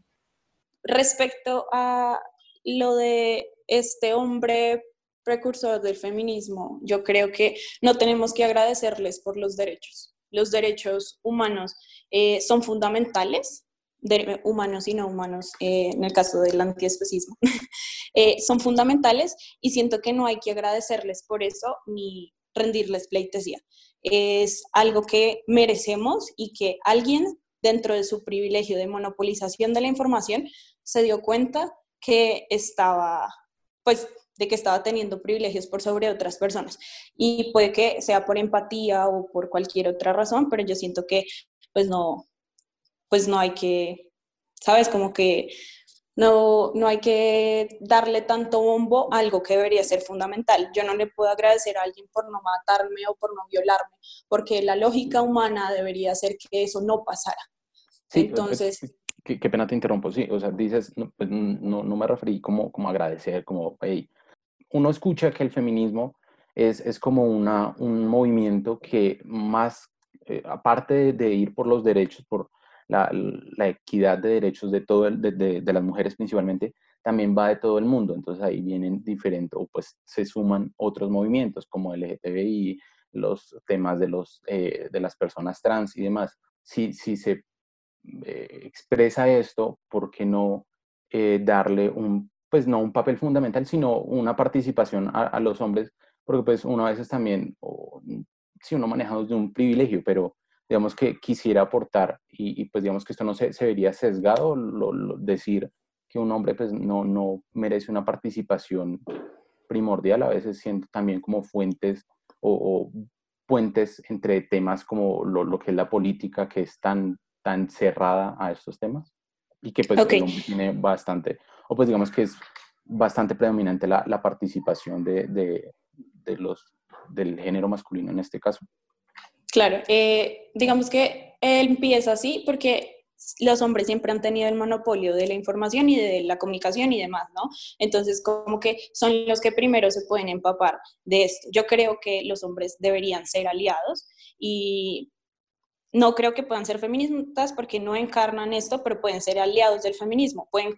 Respecto a lo de este hombre precursor del feminismo, yo creo que no tenemos que agradecerles por los derechos. Los derechos humanos eh, son fundamentales de humanos y no humanos, eh, en el caso del antiespecismo, eh, son fundamentales y siento que no hay que agradecerles por eso ni rendirles pleitesía. Es algo que merecemos y que alguien dentro de su privilegio de monopolización de la información se dio cuenta que estaba, pues, de que estaba teniendo privilegios por sobre otras personas. Y puede que sea por empatía o por cualquier otra razón, pero yo siento que, pues, no, pues no hay que, ¿sabes? Como que no, no hay que darle tanto bombo a algo que debería ser fundamental. Yo no le puedo agradecer a alguien por no matarme o por no violarme, porque la lógica humana debería ser que eso no pasara. Sí, Entonces... Qué, pena te interrumpo, sí, o sea, dices, no, pues no, no me referí como, como agradecer, como, hey, uno escucha que el feminismo es, es como una, un movimiento que más, eh, aparte de, ir por los derechos, por la, la equidad de derechos de, todo el, de, de, las mujeres principalmente, también va de todo el mundo. Entonces ahí vienen diferentes, o pues se suman otros movimientos como LGTBI, los temas de, los, eh, de las personas trans y demás. Si, si se eh, expresa esto, ¿por qué no eh, darle un, pues no un papel fundamental, sino una participación a, a los hombres? Porque pues uno a veces también, si uno maneja desde un privilegio, pero digamos que quisiera aportar y, pues digamos que esto no se, se vería sesgado, lo, decir que un hombre pues no, no merece una participación primordial, a veces siento también como fuentes o, puentes entre temas como lo, que es la política, que es tan, tan cerrada a estos temas, y que pues tiene bastante, o pues digamos que es bastante predominante la, la participación de, de, de, los, del género masculino en este caso. Claro, eh, digamos que empieza así porque los hombres siempre han tenido el monopolio de la información y de la comunicación y demás, ¿no? Entonces, como que son los que primero se pueden empapar de esto. Yo creo que los hombres deberían ser aliados y no creo que puedan ser feministas porque no encarnan esto, pero pueden ser aliados del feminismo, pueden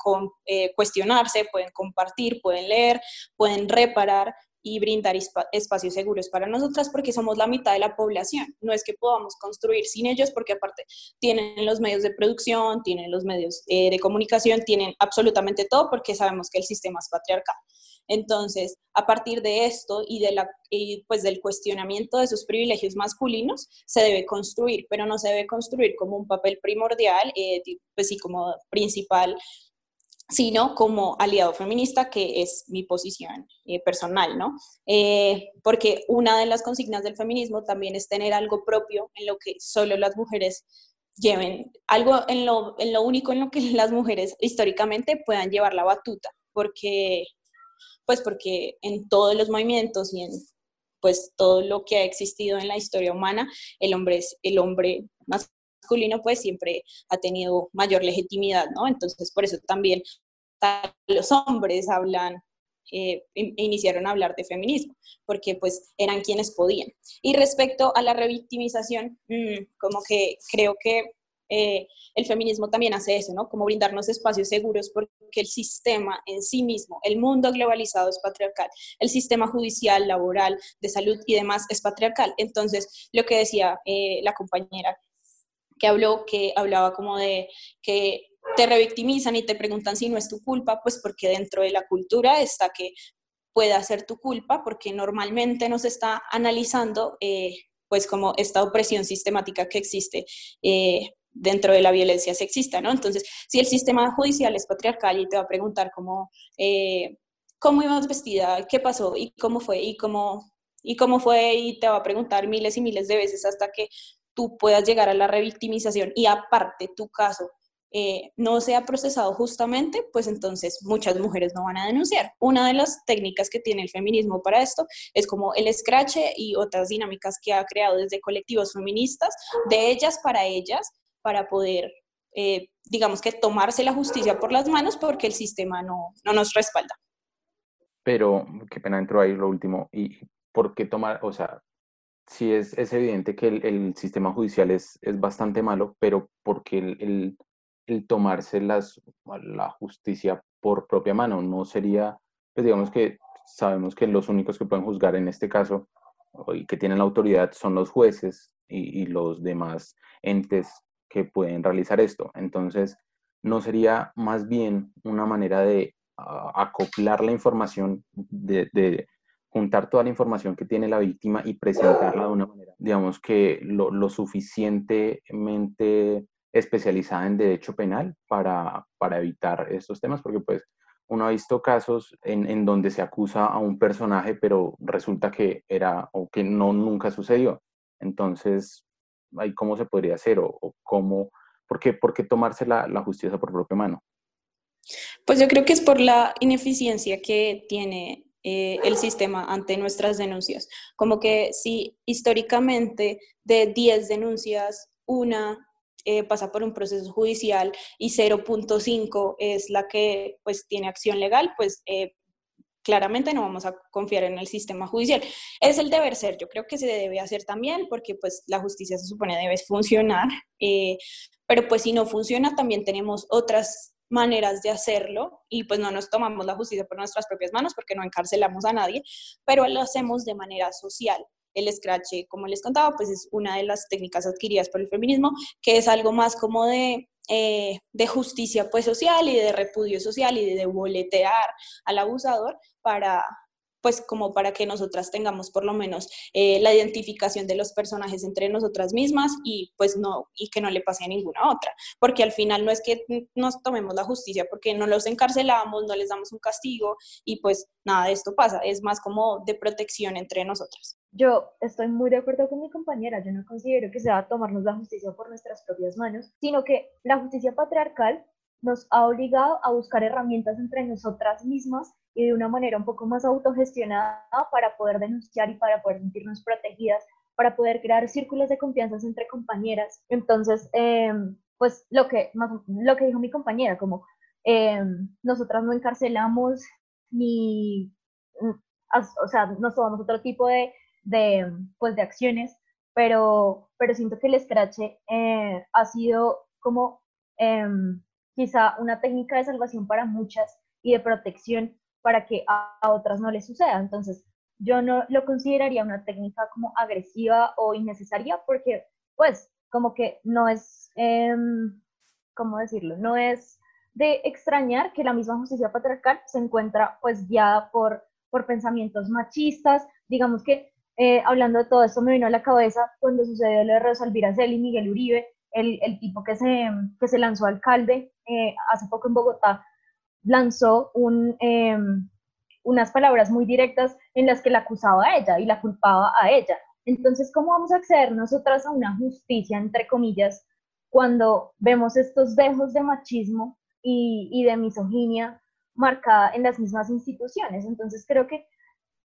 eh, cuestionarse, pueden compartir, pueden leer, pueden reparar y brindar espacios seguros para nosotras porque somos la mitad de la población. No es que podamos construir sin ellos porque aparte tienen los medios de producción, tienen los medios eh, de comunicación, tienen absolutamente todo porque sabemos que el sistema es patriarcal. Entonces, a partir de esto y, de la, pues del cuestionamiento de sus privilegios masculinos, se debe construir, pero no se debe construir como un papel primordial, eh, pues sí, como principal sino como aliado feminista, que es mi posición eh, personal, ¿no? Eh, porque una de las consignas del feminismo también es tener algo propio en lo que solo las mujeres lleven, algo en lo, en lo único en lo que las mujeres históricamente puedan llevar la batuta, porque, pues porque en todos los movimientos y en pues todo lo que ha existido en la historia humana, el hombre es el hombre más masculino pues siempre ha tenido mayor legitimidad, ¿no? Entonces por eso también los hombres hablan, eh, iniciaron a hablar de feminismo, porque pues eran quienes podían. Y respecto a la revictimización, mm, como que creo que eh, el feminismo también hace eso, ¿no? Como brindarnos espacios seguros porque el sistema en sí mismo, el mundo globalizado es patriarcal, el sistema judicial, laboral, de salud y demás es patriarcal. Entonces, lo que decía eh, la compañera que habló, que hablaba como de que te revictimizan y te preguntan si no es tu culpa, pues porque dentro de la cultura está que pueda ser tu culpa, porque normalmente nos está analizando eh, pues como esta opresión sistemática que existe eh, dentro de la violencia sexista, ¿no? Entonces, si el sistema judicial es patriarcal y te va a preguntar cómo, eh, cómo ibas vestida, qué pasó y cómo fue y cómo, y cómo fue y te va a preguntar miles y miles de veces hasta que tú puedas llegar a la revictimización y aparte tu caso eh, no sea procesado justamente, pues entonces muchas mujeres no van a denunciar. Una de las técnicas que tiene el feminismo para esto es como el scratch y otras dinámicas que ha creado desde colectivos feministas, de ellas para ellas, para poder, eh, digamos que tomarse la justicia por las manos porque el sistema no, no nos respalda. Pero, qué pena entro ahí lo último, ¿y por qué tomar, o sea, sí es, es evidente que el, el, sistema judicial es, es bastante malo, pero porque el, el, tomarse las, la justicia por propia mano no sería, pues digamos que sabemos que los únicos que pueden juzgar en este caso y que tienen la autoridad son los jueces y, y los demás entes que pueden realizar esto. Entonces, ¿no sería más bien una manera de ah, acoplar la información, de, juntar toda la información que tiene la víctima y presentarla de una manera, digamos que lo, lo suficientemente especializada en derecho penal para, para evitar estos temas, porque pues uno ha visto casos en, en, donde se acusa a un personaje, pero resulta que era o que no nunca sucedió. Entonces, ahí cómo se podría hacer o, o cómo, ¿por qué, por qué tomarse la, la, justicia por propia mano? Pues yo creo que es por la ineficiencia que tiene eh, el sistema ante nuestras denuncias. Como que si históricamente de 10 denuncias, una eh, pasa por un proceso judicial y 0.5 es la que pues tiene acción legal, pues eh, claramente no vamos a confiar en el sistema judicial. Es el deber ser, yo creo que se debe hacer también porque pues la justicia se supone debe funcionar, pero pues si no funciona también tenemos otras maneras de hacerlo y pues no nos tomamos la justicia por nuestras propias manos porque no encarcelamos a nadie, pero lo hacemos de manera social. El scratch, como les contaba, pues es una de las técnicas adquiridas por el feminismo, que es algo más como de, eh, de justicia pues, social y de repudio social y de boletear al abusador para, pues como para que nosotras tengamos por lo menos eh, la identificación de los personajes entre nosotras mismas y pues no, y que no le pase a ninguna otra, porque al final no es que nos tomemos la justicia porque no los encarcelamos, no les damos un castigo y pues nada de esto pasa, es más como de protección entre nosotras. yo estoy muy de acuerdo con mi compañera, yo no considero que sea tomarnos la justicia por nuestras propias manos, sino que la justicia patriarcal nos ha obligado a buscar herramientas entre nosotras mismas y de una manera un poco más autogestionada para poder denunciar y para poder sentirnos protegidas, para poder crear círculos de confianza entre compañeras. Entonces, em, pues lo que, lo que dijo mi compañera, como em, nosotras no encarcelamos ni, mm, o sea, no tomamos otro tipo de, de, pues, de acciones, pero, pero siento que el scratch eh, ha sido como em, quizá una técnica de salvación para muchas y de protección para que a, otras no les suceda. Entonces, yo no lo consideraría una técnica como agresiva o innecesaria porque, pues, como que no es, eh, ¿cómo decirlo? No es de extrañar que la misma justicia patriarcal se encuentra pues guiada por, por pensamientos machistas. Digamos que eh, hablando de todo esto me vino a la cabeza cuando sucedió lo de Rosalvira Celi y Miguel Uribe, el, el, tipo que se, que se lanzó alcalde eh, hace poco en Bogotá, lanzó un, em, unas palabras muy directas en las que la acusaba a ella y la culpaba a ella. Entonces, ¿cómo vamos a acceder nosotras a una justicia, entre comillas, cuando vemos estos dejos de machismo y, y de misoginia marcada en las mismas instituciones? Entonces, creo que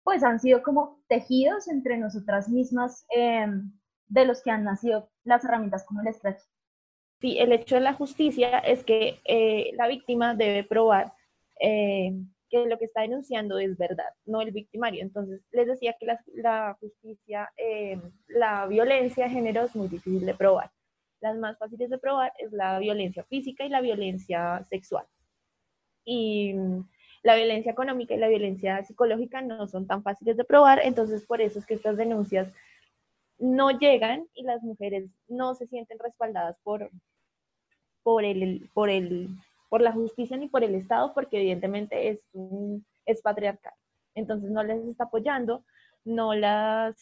pues han sido como tejidos entre nosotras mismas em, de los que han nacido las herramientas como el stretch. Sí, el hecho de la justicia es que eh, la víctima debe probar eh, que lo que está denunciando es verdad, no el victimario. Entonces, les decía que la, justicia, eh, la violencia de género es muy difícil de probar. Las más fáciles de probar es la violencia física y la violencia sexual. Y mm, la violencia económica y la violencia psicológica no son tan fáciles de probar, entonces por eso es que estas denuncias no llegan y las mujeres no se sienten respaldadas por, por, el, por, el, por la justicia ni por el Estado, porque evidentemente es, un, es patriarcal. Entonces no les está apoyando, no las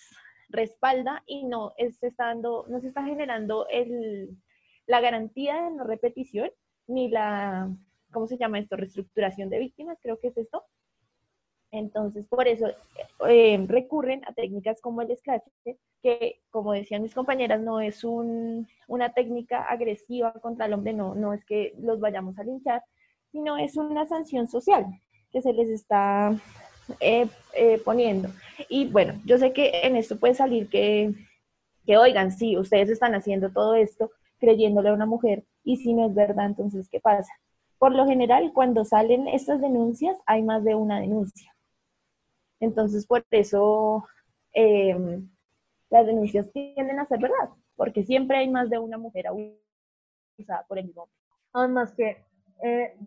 respalda y no, se está no se está generando el, la garantía de no repetición ni la, ¿cómo se llama esto? Reestructuración de víctimas, creo que es esto. Entonces, por eso eh, recurren a técnicas como el scratch, que, como decían mis compañeras, no es una técnica agresiva contra el hombre, no, no es que los vayamos a linchar, sino es una sanción social que se les está eh, eh, poniendo. Y bueno, yo sé que en esto puede salir que, que, oigan, sí, ustedes están haciendo todo esto creyéndole a una mujer, y si no es verdad, entonces, ¿qué pasa? Por lo general, cuando salen estas denuncias, hay más de una denuncia. Entonces, por eso em, las denuncias tienden a ser verdad, porque siempre hay más de una mujer abusada por el mismo hombre. Además que eh,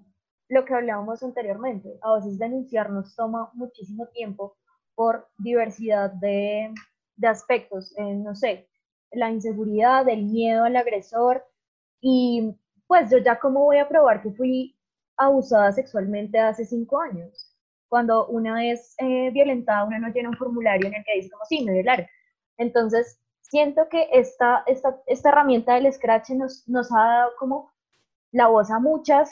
lo que hablábamos anteriormente, a veces denunciar nos toma muchísimo tiempo por diversidad de, aspectos, eh, no sé, la inseguridad, el miedo al agresor y pues yo ya cómo voy a probar que fui abusada sexualmente hace cinco años cuando una es eh, violentada, una no llena un formulario en el que dice como, sí, me violaron. Entonces, siento que esta, esta, esta herramienta del Scratch nos, nos ha dado como la voz a muchas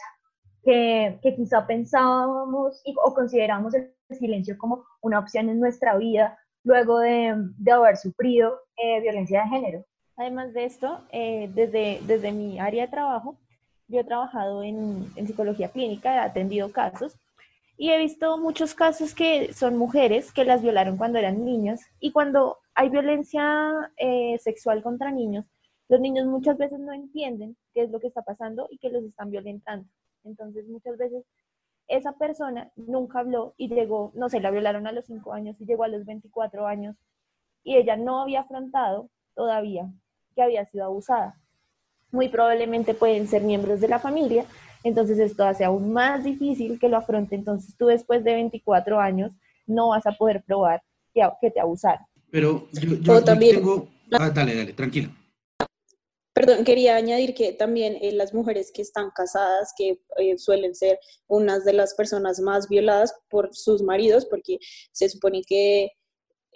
que, que quizá pensábamos o consideramos el silencio como una opción en nuestra vida luego de, de haber sufrido eh, violencia de género. Además de esto, eh, desde, desde mi área de trabajo, yo he trabajado en, en psicología clínica, he atendido casos y he visto muchos casos que son mujeres que las violaron cuando eran niñas y cuando hay violencia eh, sexual contra niños, los niños muchas veces no entienden qué es lo que está pasando y que los están violentando. Entonces muchas veces esa persona nunca habló y llegó, no sé, la violaron a los 5 años y llegó a los 24 años y ella no había afrontado todavía que había sido abusada. Muy probablemente pueden ser miembros de la familia entonces esto hace aún más difícil que lo afronte. Entonces tú después de 24 años no vas a poder probar que, que te abusaron. Pero yo, también, tengo... Ah, dale, dale, tranquilo. Perdón, quería añadir que también eh, las mujeres que están casadas, que eh, suelen ser unas de las personas más violadas por sus maridos, porque se supone que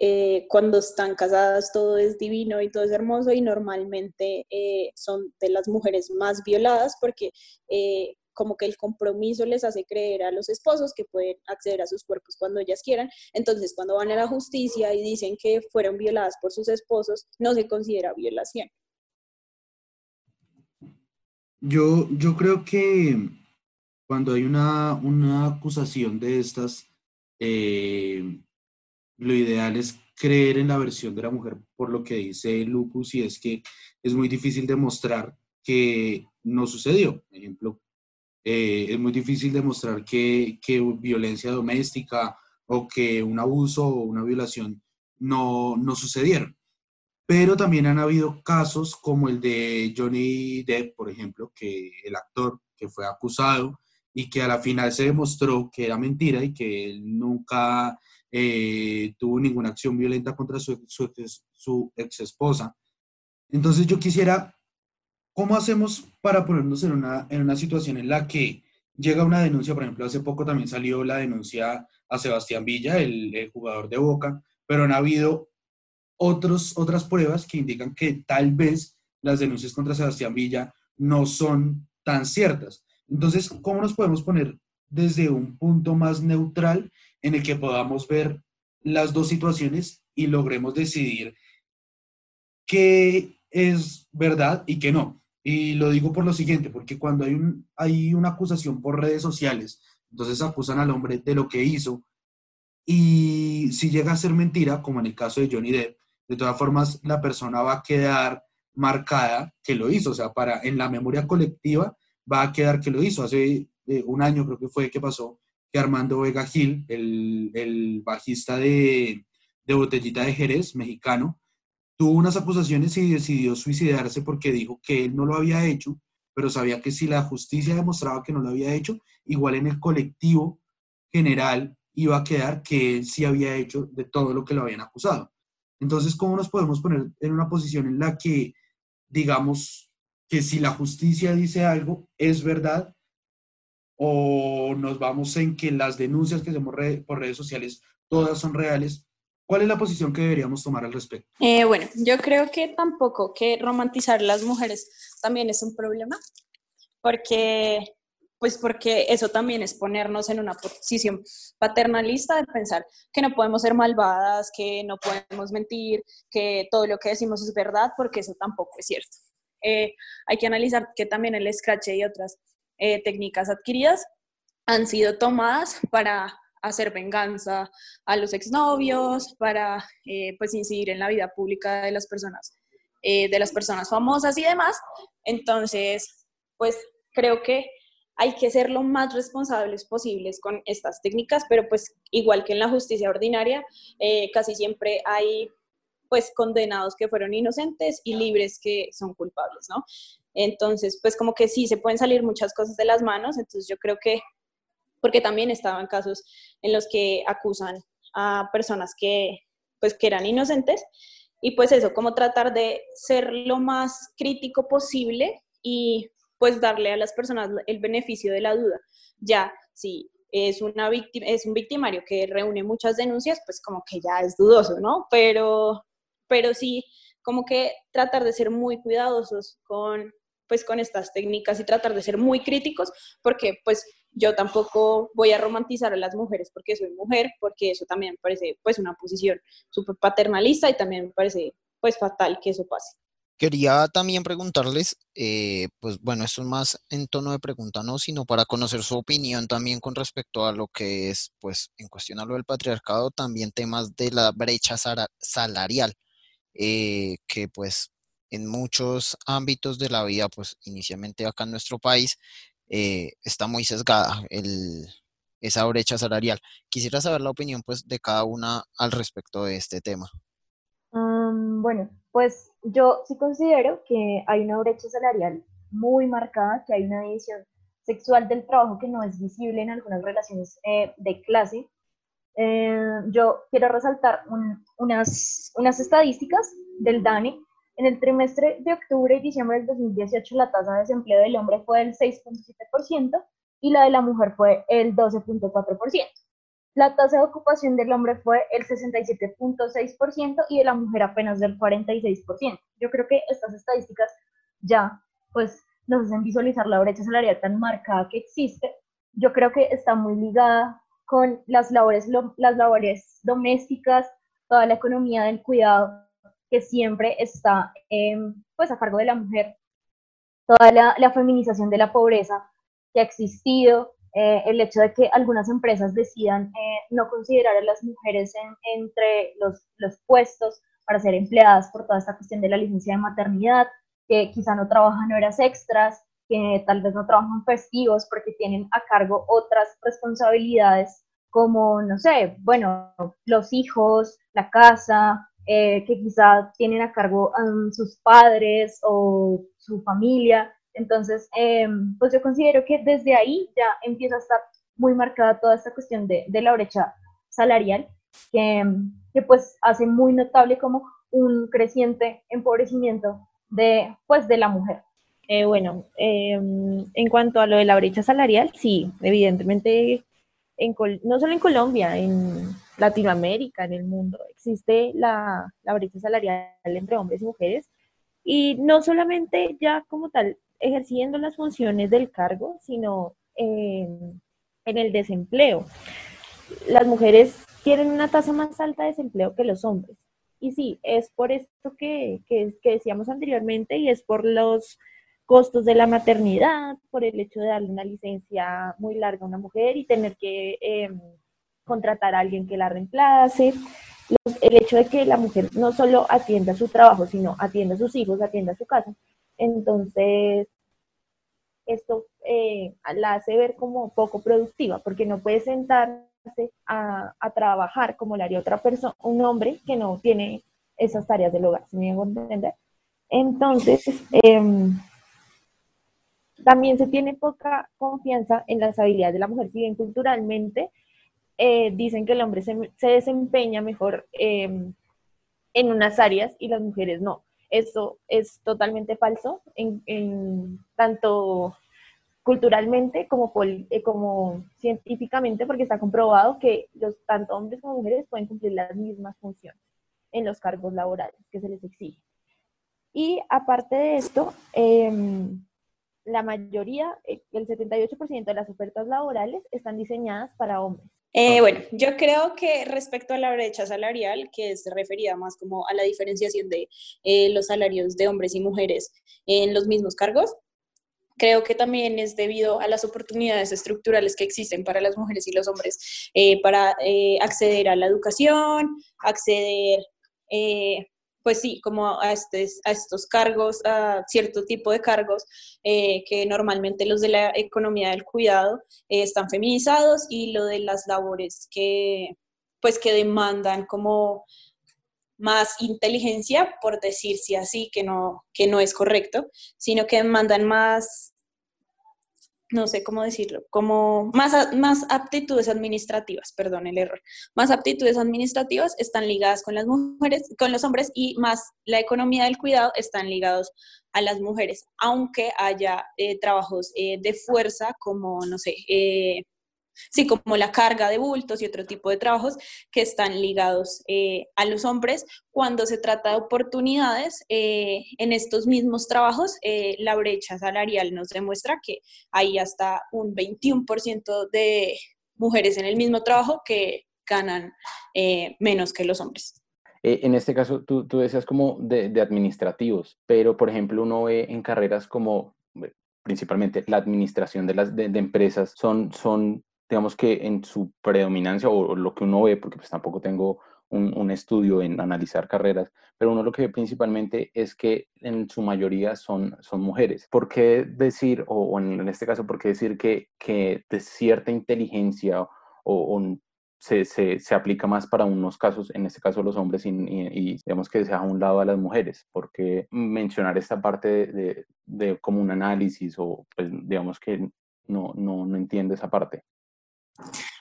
eh, cuando están casadas todo es divino y todo es hermoso y normalmente eh, son de las mujeres más violadas porque eh, como que el compromiso les hace creer a los esposos que pueden acceder a sus cuerpos cuando ellas quieran. Entonces, cuando van a la justicia y dicen que fueron violadas por sus esposos, no se considera violación. Yo, yo creo que cuando hay una, una acusación de estas, eh, lo ideal es creer en la versión de la mujer por lo que dice Lupus y es que es muy difícil demostrar que no sucedió. Por ejemplo, eh, es muy difícil demostrar que, que, violencia doméstica o que un abuso o una violación no, no sucedieron. Pero también han habido casos como el de Johnny Depp, por ejemplo, que el actor que fue acusado y que a la final se demostró que era mentira y que él nunca eh, tuvo ninguna acción violenta contra su, su, ex esposa. Entonces yo quisiera, ¿cómo hacemos para ponernos en una, en una situación en la que llega una denuncia? Por ejemplo, hace poco también salió la denuncia a Sebastián Villa, el, el jugador de Boca, pero han habido otros, otras pruebas que indican que tal vez las denuncias contra Sebastián Villa no son tan ciertas. Entonces, ¿cómo nos podemos poner desde un punto más neutral en el que podamos ver las dos situaciones y logremos decidir qué es verdad y qué no? Y lo digo por lo siguiente, porque cuando hay, un, hay una acusación por redes sociales, entonces acusan al hombre de lo que hizo, y si llega a ser mentira, como en el caso de Johnny Depp, de todas formas la persona va a quedar marcada que lo hizo, o sea, para en la memoria colectiva va a quedar que lo hizo. Hace eh, un año creo que fue que pasó que Armando Vega Gil, el, el bajista de, de Botellita de Jerez, mexicano, tuvo unas acusaciones y decidió suicidarse porque dijo que él no lo había hecho, pero sabía que si la justicia demostraba que no lo había hecho, igual en el colectivo general iba a quedar que él sí había hecho de todo lo que lo habían acusado. Entonces, ¿cómo nos podemos poner en una posición en la que, digamos, que si la justicia dice algo, es verdad? ¿O nos vamos en que las denuncias que hacemos por redes sociales, todas son reales? ¿Cuál es la posición que deberíamos tomar al respecto? Eh, bueno, yo creo que tampoco que romantizar las mujeres también es un problema, porque pues porque eso también es ponernos en una posición paternalista de pensar que no podemos ser malvadas, que no podemos mentir, que todo lo que decimos es verdad, porque eso tampoco es cierto. Eh, hay que analizar que también el scratch y otras eh, técnicas adquiridas han sido tomadas para hacer venganza a los exnovios, para eh, pues incidir en la vida pública de las personas, de las personas famosas y demás. Entonces, pues creo que hay que ser lo más responsables posibles con estas técnicas, pero pues igual que en la justicia ordinaria, eh, casi siempre hay pues condenados que fueron inocentes y libres que son culpables, ¿no? Entonces, pues como que sí, se pueden salir muchas cosas de las manos, entonces yo creo que, porque también estaban casos en los que acusan a personas que pues que eran inocentes, y pues eso, como tratar de ser lo más crítico posible y pues darle a las personas el beneficio de la duda. Ya, si es, una víctima, es un victimario que reúne muchas denuncias, pues como que ya es dudoso, ¿no? Pero, pero sí, como que tratar de ser muy cuidadosos con, pues, con estas técnicas y tratar de ser muy críticos, porque pues yo tampoco voy a romantizar a las mujeres porque soy mujer, porque eso también me parece pues una posición súper paternalista y también me parece pues fatal que eso pase. Quería también preguntarles, eh, pues bueno, esto es más en tono de pregunta, no, sino para conocer su opinión también con respecto a lo que es, pues, en cuestión a lo del patriarcado, también temas de la brecha salarial, eh, que pues en muchos ámbitos de la vida, pues inicialmente acá en nuestro país, eh, está muy sesgada el, esa brecha salarial. Quisiera saber la opinión, pues, de cada una al respecto de este tema. bueno, pues yo sí considero que hay una brecha salarial muy marcada, que hay una división sexual del trabajo que no es visible en algunas relaciones eh, de clase. Eh, yo quiero resaltar unas, unas estadísticas del DANE. En el trimestre de octubre y diciembre del 2018 la tasa de desempleo del hombre fue del 6.7% y la de la mujer fue el 12.4%. La tasa de ocupación del hombre fue el 67.6% y de la mujer apenas del 46%. Yo creo que estas estadísticas ya pues nos hacen visualizar la brecha salarial tan marcada que existe, yo creo que está muy ligada con las labores, las labores domésticas, toda la economía del cuidado que siempre está em, pues a cargo de la mujer, toda la, feminización de la pobreza que ha existido, eh, el hecho de que algunas empresas decidan eh, no considerar a las mujeres entre los, los puestos para ser empleadas por toda esta cuestión de la licencia de maternidad, que quizá no trabajan horas extras, que tal vez no trabajan festivos porque tienen a cargo otras responsabilidades como, no sé, bueno, los hijos, la casa, eh, que quizá tienen a cargo a sus padres o su familia. Entonces, em, pues yo considero que desde ahí ya empieza a estar muy marcada toda esta cuestión de, de la brecha salarial, que, que, pues hace muy notable como un creciente empobrecimiento de, pues, de la mujer. Eh, bueno, en cuanto a lo de la brecha salarial, sí, evidentemente, en, no solo en Colombia, en Latinoamérica, en el mundo, existe la, la brecha salarial entre hombres y mujeres, y no solamente ya como tal ejerciendo las funciones del cargo, sino en el desempleo. Las mujeres tienen una tasa más alta de desempleo que los hombres. Y sí, es por esto que, que, decíamos anteriormente y es por los costos de la maternidad, por el hecho de darle una licencia muy larga a una mujer y tener que em, contratar a alguien que la reemplace. el hecho de que la mujer no solo atienda su trabajo, sino atienda a sus hijos, atienda a su casa. Entonces, esto eh, la hace ver como poco productiva, porque no puede sentarse a, trabajar como le haría otra persona, un hombre que no tiene esas tareas del hogar, si me entender? Entonces, em, también se tiene poca confianza en las habilidades de la mujer, si bien culturalmente eh, dicen que el hombre se, desempeña mejor em, en unas áreas y las mujeres no. Eso es totalmente falso en tanto culturalmente como, eh, como científicamente, porque está comprobado que tanto hombres como mujeres pueden cumplir las mismas funciones en los cargos laborales que se les exige. Y aparte de esto, em, la mayoría, eh, el 78% de las ofertas laborales están diseñadas para hombres. Eh, bueno, yo creo que respecto a la brecha salarial, que es referida más como a la diferenciación de los salarios de hombres y mujeres en los mismos cargos, Creo que también es debido a las oportunidades estructurales que existen para las mujeres y los hombres eh, para eh, acceder a la educación, acceder, eh, pues sí, como a, estos cargos, a cierto tipo de cargos que normalmente los de la economía del cuidado están feminizados y lo de las labores que, pues que demandan como más inteligencia, por decirse así, que no, que no es correcto, sino que demandan más, no sé cómo decirlo, como más, más aptitudes administrativas, perdón el error, más aptitudes administrativas están ligadas con las mujeres, con los hombres y más la economía del cuidado están ligados a las mujeres, aunque haya eh, trabajos eh, de fuerza como, no sé, eh, Sí, como la carga de bultos y otro tipo de trabajos que están ligados eh, a los hombres. Cuando se trata de oportunidades eh, en estos mismos trabajos, eh, la brecha salarial nos demuestra que hay hasta un 21% de mujeres en el mismo trabajo que ganan menos que los hombres. en este caso, tú, tú decías como de, administrativos, pero por ejemplo uno ve en carreras como principalmente la administración de las de, empresas son, son digamos que en su predominancia o, lo que uno ve, porque pues tampoco tengo un, estudio en analizar carreras, pero uno lo que ve principalmente es que en su mayoría son, son mujeres. ¿Por qué decir, o, en, este caso, por qué decir que, que de cierta inteligencia o, se, se, se, aplica más para unos casos, en este caso los hombres, y, y, digamos que se deja a un lado a las mujeres, porque mencionar esta parte de, de, de, como un análisis o pues digamos que no, no, no entiendo esa parte.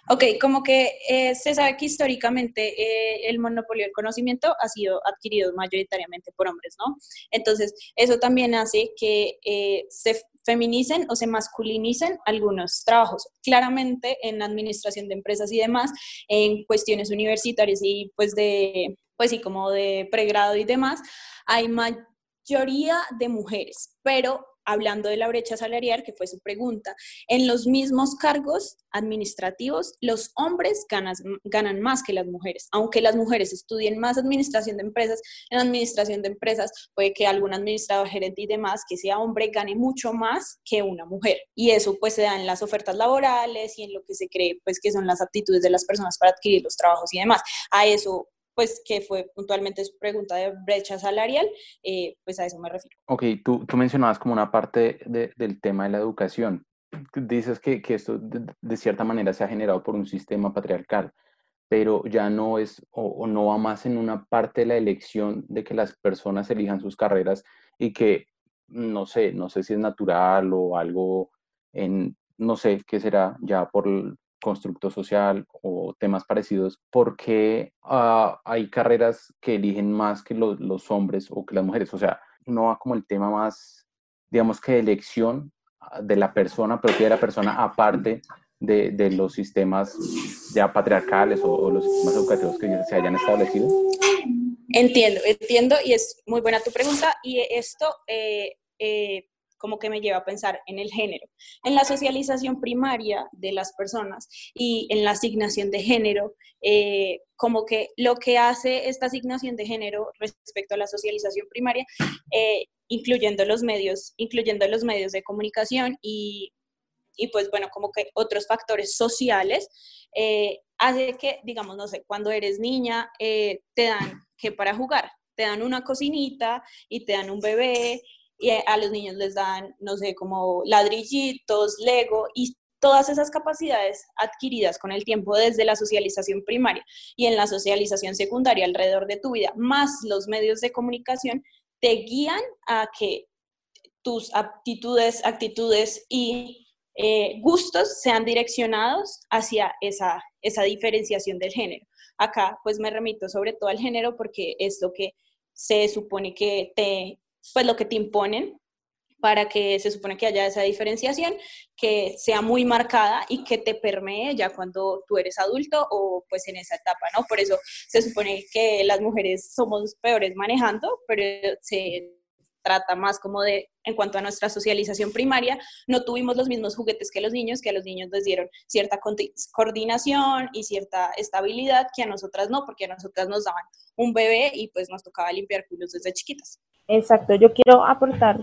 Ok, como que eh, se sabe que históricamente eh, el monopolio del conocimiento ha sido adquirido mayoritariamente por hombres, ¿no? Entonces, eso también hace que eh, se feminicen o se masculinicen algunos trabajos. Claramente en administración de empresas y demás, en cuestiones universitarias y pues de, pues sí, como de pregrado y demás, hay mayoría de mujeres, pero hablando de la brecha salarial, que fue su pregunta, en los mismos cargos administrativos, los hombres ganan, ganan más que las mujeres. Aunque las mujeres estudien más administración de empresas, en administración de empresas puede que algún administrador, gerente y demás que sea hombre gane mucho más que una mujer. Y eso pues se da en las ofertas laborales y en lo que se cree pues que son las aptitudes de las personas para adquirir los trabajos y demás. A eso pues que fue puntualmente su pregunta de brecha salarial, eh, pues a eso me refiero. Ok, tú, tú mencionabas como una parte del tema de la educación. Dices que, que esto de, cierta manera se ha generado por un sistema patriarcal, pero ya no es o, no va más en una parte de la elección de que las personas elijan sus carreras y que, no sé, no sé si es natural o algo en, no sé qué será ya por constructo social o temas parecidos, ¿por qué ah, hay carreras que eligen más que los, hombres o que las mujeres? O sea, no va como el tema más, digamos que de elección ah, de la persona, propia de la persona, aparte de, los sistemas ya patriarcales o, los sistemas educativos que se hayan establecido? Entiendo, entiendo, y es muy buena tu pregunta, y esto eh, eh, como que me lleva a pensar en el género. En la socialización primaria de las personas y en la asignación de género, eh, como que lo que hace esta asignación de género respecto a la socialización primaria, eh, incluyendo los medios, incluyendo los medios de comunicación y, y pues bueno, como que otros factores sociales, eh, hace que, digamos, no sé, cuando eres niña, te dan que para jugar, te dan una cocinita y te dan un bebé y a los niños les dan, no sé, como ladrillitos, Lego y todas esas capacidades adquiridas con el tiempo desde la socialización primaria y en la socialización secundaria alrededor de tu vida, más los medios de comunicación, te guían a que tus aptitudes, actitudes y eh, gustos sean direccionados hacia esa, esa diferenciación del género. Acá pues me remito sobre todo al género porque es lo que se supone que te pues lo que te imponen para que se supone que haya esa diferenciación, que sea muy marcada y que te permee ya cuando tú eres adulto o pues en esa etapa, ¿no? Por eso se supone que las mujeres somos peores manejando, pero se trata más como de, en cuanto a nuestra socialización primaria, no tuvimos los mismos juguetes que los niños, que a los niños les dieron cierta coordinación y cierta estabilidad, que a nosotras no, porque a nosotras nos daban un bebé y pues nos tocaba limpiar culos desde chiquitas. Exacto, yo quiero aportar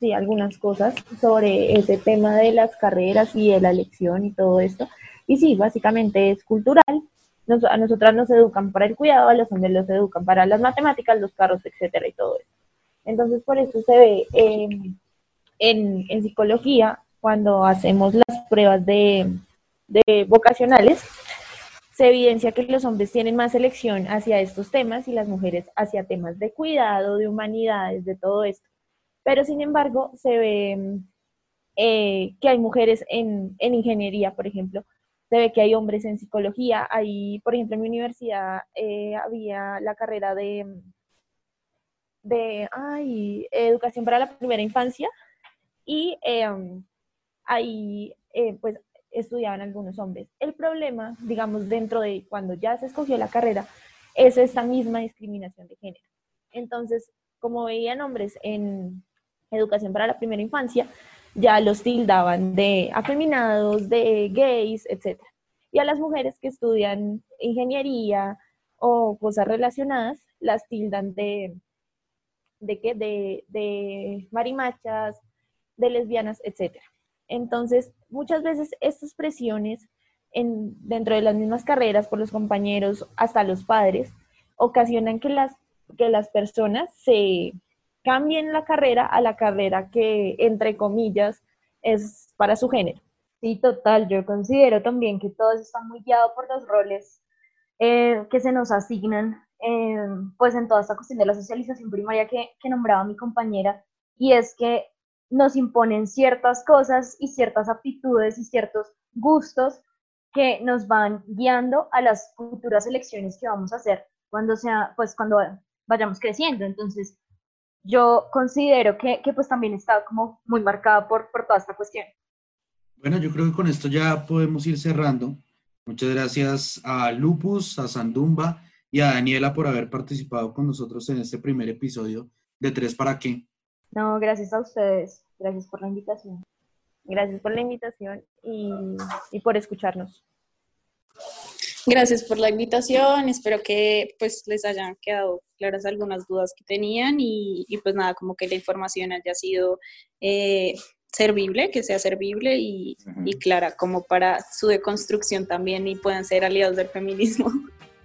sí, algunas cosas sobre ese tema de las carreras y de la elección y todo esto. Y sí, básicamente es cultural. a nosotras nos educan para el cuidado, a los hombres los educan para las matemáticas, los carros, etcétera, y todo eso. Entonces, por eso se ve en, en, psicología, cuando hacemos las pruebas de, de vocacionales, se evidencia que los hombres tienen más elección hacia estos temas y las mujeres hacia temas de cuidado, de humanidades, de todo esto. Pero sin embargo, se ve eh, que hay mujeres en, ingeniería, por ejemplo, se ve que hay hombres en psicología. Hay, por ejemplo, en mi universidad eh, había la carrera de, de ay, educación para la primera infancia y eh, ahí pues estudiaban algunos hombres. El problema, digamos, dentro de cuando ya se escogió la carrera, es esta misma discriminación de género. Entonces, como veían hombres en educación para la primera infancia, ya los tildaban de afeminados, de gays, etc. Y a las mujeres que estudian ingeniería o cosas relacionadas, las tildan de, de qué, de, de marimachas, de lesbianas, etc. Entonces, muchas veces estas presiones en, dentro de las mismas carreras por los compañeros, hasta los padres, ocasionan que las, que las personas se cambien la carrera a la carrera que, entre comillas, es para su género. Sí, total. Yo considero también que todo eso está muy guiado por los roles eh, que se nos asignan, eh, pues en toda esta cuestión de la socialización primaria que, que nombraba mi compañera, y es que nos imponen ciertas cosas y ciertas aptitudes y ciertos gustos que nos van guiando a las futuras elecciones que vamos a hacer cuando sea, pues cuando vayamos creciendo. Entonces, yo considero que, que pues también está como muy marcada por, por toda esta cuestión. Bueno, yo creo que con esto ya podemos ir cerrando. Muchas gracias a Lupus, a Sandumba y a Daniela por haber participado con nosotros en este primer episodio de Tres para qué. No, gracias a ustedes. Gracias por la invitación. Gracias por la invitación y, y por escucharnos. Gracias por la invitación, espero que pues les hayan quedado claras algunas dudas que tenían y, y pues nada, como que la información haya sido eh, servible, que sea servible y, y, clara como para su deconstrucción también y puedan ser aliados del feminismo.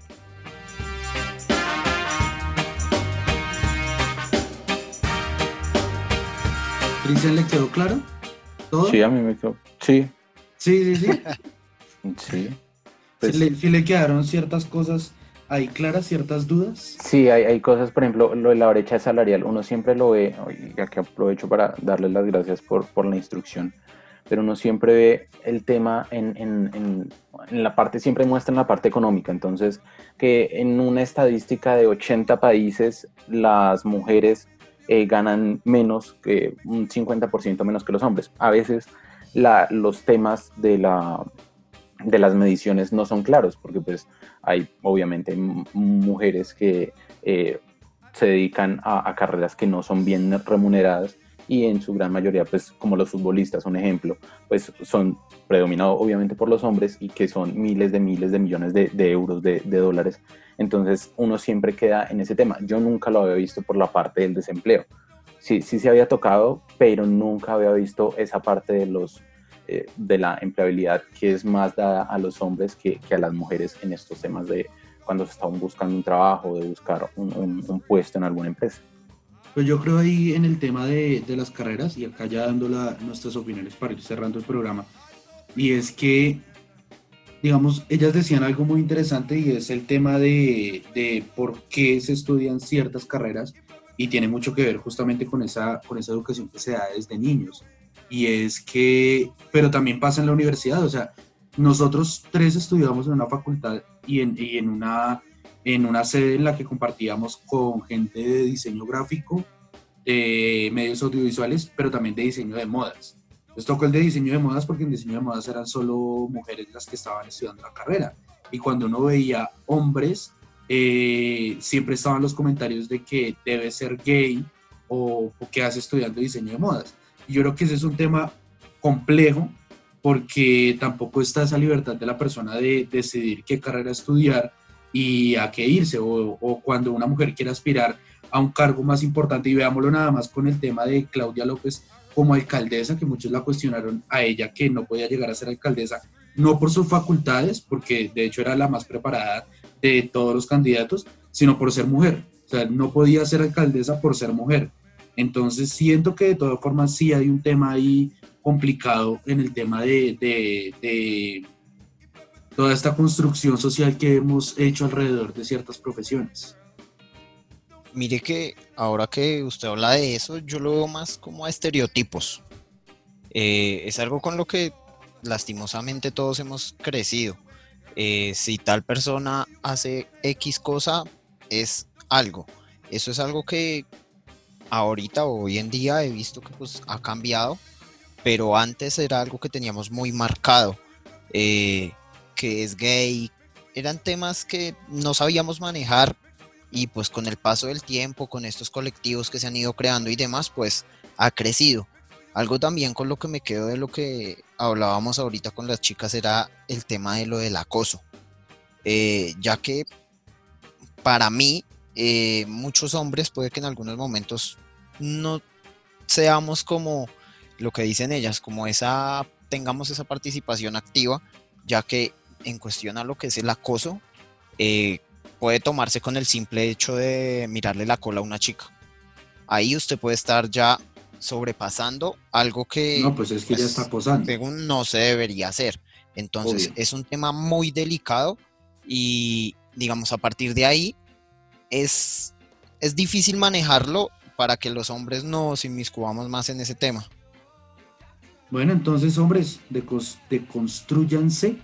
Cristian, ¿le quedó claro? ¿Todo? Sí, a mí me quedó. Sí. Sí, sí, sí. sí. Pues, le, le, quedaron ciertas cosas ahí claras, ciertas dudas. Sí, hay, hay, cosas, por ejemplo, lo de la brecha salarial, uno siempre lo ve, y aquí aprovecho para darles las gracias por, por la instrucción, pero uno siempre ve el tema en, en, en, en, la parte, siempre muestra en la parte económica, entonces que en una estadística de 80 países las mujeres eh, ganan menos, que un 50% menos que los hombres. A veces los temas de la de las mediciones no son claros, porque pues hay obviamente mujeres que eh, se dedican a, carreras que no son bien remuneradas y en su gran mayoría, pues como los futbolistas, un ejemplo, pues son predominados obviamente por los hombres y que son miles de miles de millones de, de euros, de, de, dólares. Entonces uno siempre queda en ese tema. Yo nunca lo había visto por la parte del desempleo. Sí, sí se había tocado, pero nunca había visto esa parte de los eh, de la empleabilidad que es más dada a los hombres que, que, a las mujeres en estos temas de cuando se están buscando un trabajo, de buscar un, un, un, puesto en alguna empresa. Pues yo creo ahí en el tema de, de las carreras, y acá ya dando la, nuestras opiniones para ir cerrando el programa, y es que, digamos, ellas decían algo muy interesante y es el tema de, de por qué se estudian ciertas carreras y tiene mucho que ver justamente con esa, con esa educación que se da desde niños. Y es que, pero también pasa en la universidad, o sea, nosotros tres estudiamos en una facultad y en, y en, una, en una sede en la que compartíamos con gente de diseño gráfico, de medios audiovisuales, pero también de diseño de modas. Les tocó el de diseño de modas porque en diseño de modas eran solo mujeres las que estaban estudiando la carrera. Y cuando uno veía hombres, eh, siempre estaban los comentarios de que debe ser gay o, o que hace estudiando diseño de modas yo creo que ese es un tema complejo porque tampoco está esa libertad de la persona de decidir qué carrera estudiar y a qué irse, o, o, cuando una mujer quiere aspirar a un cargo más importante, y veámoslo nada más con el tema de Claudia López como alcaldesa, que muchos la cuestionaron a ella que no podía llegar a ser alcaldesa, no por sus facultades, porque de hecho era la más preparada de todos los candidatos, sino por ser mujer. O sea, no podía ser alcaldesa por ser mujer. Entonces siento que de todas formas sí hay un tema ahí complicado en el tema de, de, de, toda esta construcción social que hemos hecho alrededor de ciertas profesiones. Mire que ahora que usted habla de eso, yo lo veo más como a estereotipos. Eh, es algo con lo que lastimosamente todos hemos crecido. Eh, si tal persona hace X cosa, es algo. Eso es algo que ahorita o hoy en día he visto que pues ha cambiado, pero antes era algo que teníamos muy marcado, eh, que es gay, eran temas que no sabíamos manejar y pues con el paso del tiempo, con estos colectivos que se han ido creando y demás, pues ha crecido. Algo también con lo que me quedo de lo que hablábamos ahorita con las chicas era el tema de lo del acoso, eh, ya que para mí eh, muchos hombres puede que en algunos momentos no seamos como lo que dicen ellas, como esa, tengamos esa participación activa, ya que en cuestión a lo que es el acoso, eh, puede tomarse con el simple hecho de mirarle la cola a una chica. Ahí usted puede estar ya sobrepasando algo que... No, pues es que ya pues, está posando. Según no se debería hacer. Entonces Obvio. es un tema muy delicado y digamos a partir de ahí es, es difícil manejarlo para que los hombres nos inmiscuamos más en ese tema. Bueno, entonces, hombres, deconstruyanse.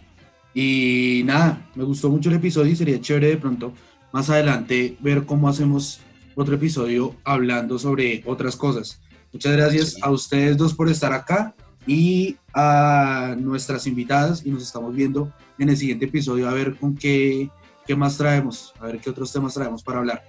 Y nada, me gustó mucho el episodio y sería chévere de pronto más adelante ver cómo hacemos otro episodio hablando sobre otras cosas. Muchas gracias sí. a ustedes dos por estar acá y a nuestras invitadas y nos estamos viendo en el siguiente episodio a ver con qué, qué más traemos, a ver qué otros temas traemos para hablar.